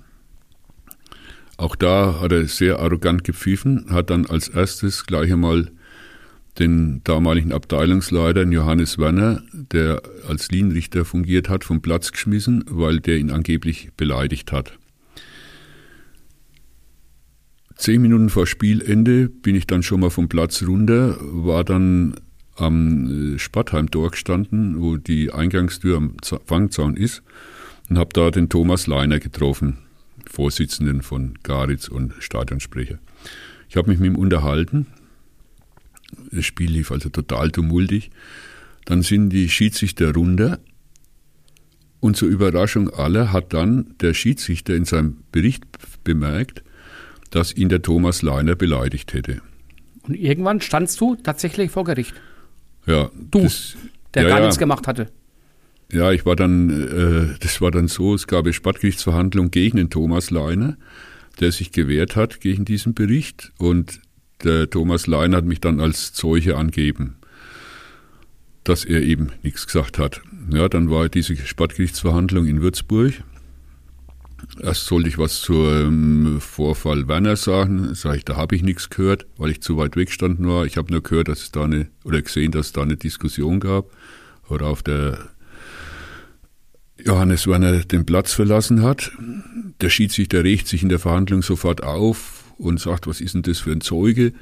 Auch da hat er sehr arrogant gepfiffen, hat dann als erstes gleich einmal den damaligen Abteilungsleiter Johannes Werner, der als Linienrichter fungiert hat, vom Platz geschmissen, weil der ihn angeblich beleidigt hat. Zehn Minuten vor Spielende bin ich dann schon mal vom Platz runter, war dann am äh, Spattheim-Tor gestanden, wo die Eingangstür am Fangzaun ist, und habe da den Thomas Leiner getroffen, Vorsitzenden von Garitz und Stadionsprecher. Ich habe mich mit ihm unterhalten. Das Spiel lief also total tumultig. Dann sind die Schiedsrichter runter und zur Überraschung aller hat dann der Schiedsrichter in seinem Bericht bemerkt, dass ihn der Thomas Leiner beleidigt hätte. Und irgendwann standst du tatsächlich vor Gericht. Ja. Du, das, der ja, gar ja. nichts gemacht hatte. Ja, ich war dann, äh, das war dann so, es gab eine Sportgerichtsverhandlung gegen den Thomas Leiner, der sich gewehrt hat gegen diesen Bericht und der Thomas Leiner hat mich dann als Zeuge angeben, dass er eben nichts gesagt hat. Ja, dann war diese Sportgerichtsverhandlung in Würzburg Erst sollte ich was zum Vorfall Werner sagen. Sag ich, da habe ich nichts gehört, weil ich zu weit weg stand nur. Ich habe nur gehört, dass es da eine, oder gesehen, dass es da eine Diskussion gab, worauf der Johannes Werner den Platz verlassen hat. Der Schiedsrichter regt sich in der Verhandlung sofort auf und sagt, was ist denn das für ein Zeuge?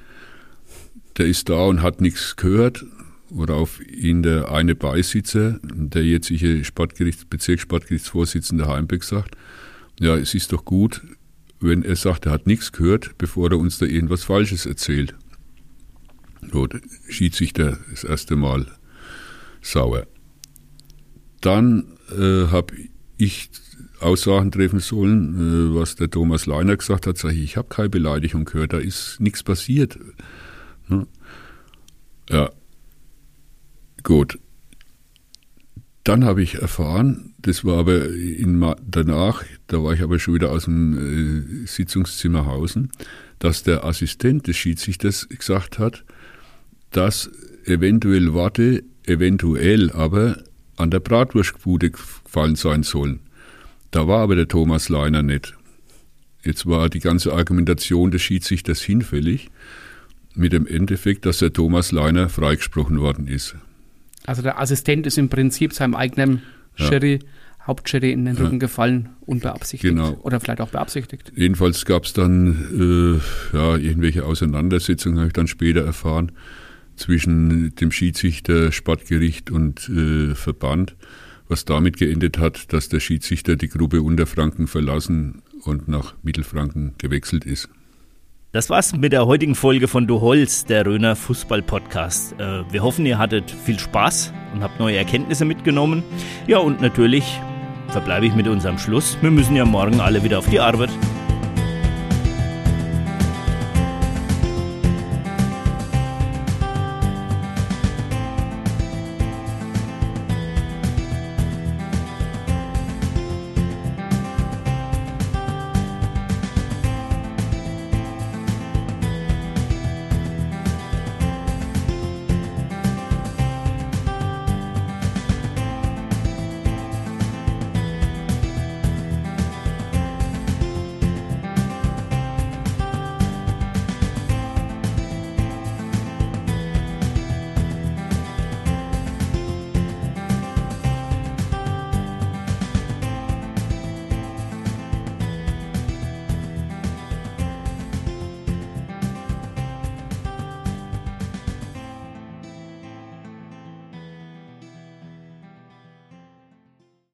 Der ist da und hat nichts gehört, worauf ihn der eine Beisitzer, der jetzige Sportgerichts, Bezirkssportgerichtsvorsitzende Heimbeck sagt, ja, es ist doch gut, wenn er sagt, er hat nichts gehört, bevor er uns da irgendwas Falsches erzählt. Schied sich der das erste Mal sauer. Dann äh, habe ich Aussagen treffen sollen, äh, was der Thomas Leiner gesagt hat, sage ich, ich habe keine Beleidigung gehört, da ist nichts passiert. Ne? Ja, gut. Dann habe ich erfahren, das war aber danach, da war ich aber schon wieder aus dem äh, Sitzungszimmer Hausen, dass der Assistent des Schiedsrichters gesagt hat, dass eventuell Worte, eventuell aber an der Bratwurstbude gefallen sein sollen. Da war aber der Thomas Leiner nicht. Jetzt war die ganze Argumentation des Schiedsrichters hinfällig, mit dem Endeffekt, dass der Thomas Leiner freigesprochen worden ist. Also der Assistent ist im Prinzip seinem eigenen Ja. Sherry, Hauptsherry in den Ja. Rücken gefallen, unbeabsichtigt. Genau. Oder vielleicht auch beabsichtigt. Jedenfalls gab es dann äh, ja, irgendwelche Auseinandersetzungen, habe ich dann später erfahren, zwischen dem Schiedsrichter, Sportgericht und äh, Verband, was damit geendet hat, dass der Schiedsrichter die Gruppe Unterfranken verlassen und nach Mittelfranken gewechselt ist. Das war's mit der heutigen Folge von Du Holz, der Röner Fußball Podcast. Äh, wir hoffen, ihr hattet viel Spaß und habt neue Erkenntnisse mitgenommen. Ja, und natürlich verbleibe ich mit unserem Schluss. Wir müssen ja morgen alle wieder auf die Arbeit.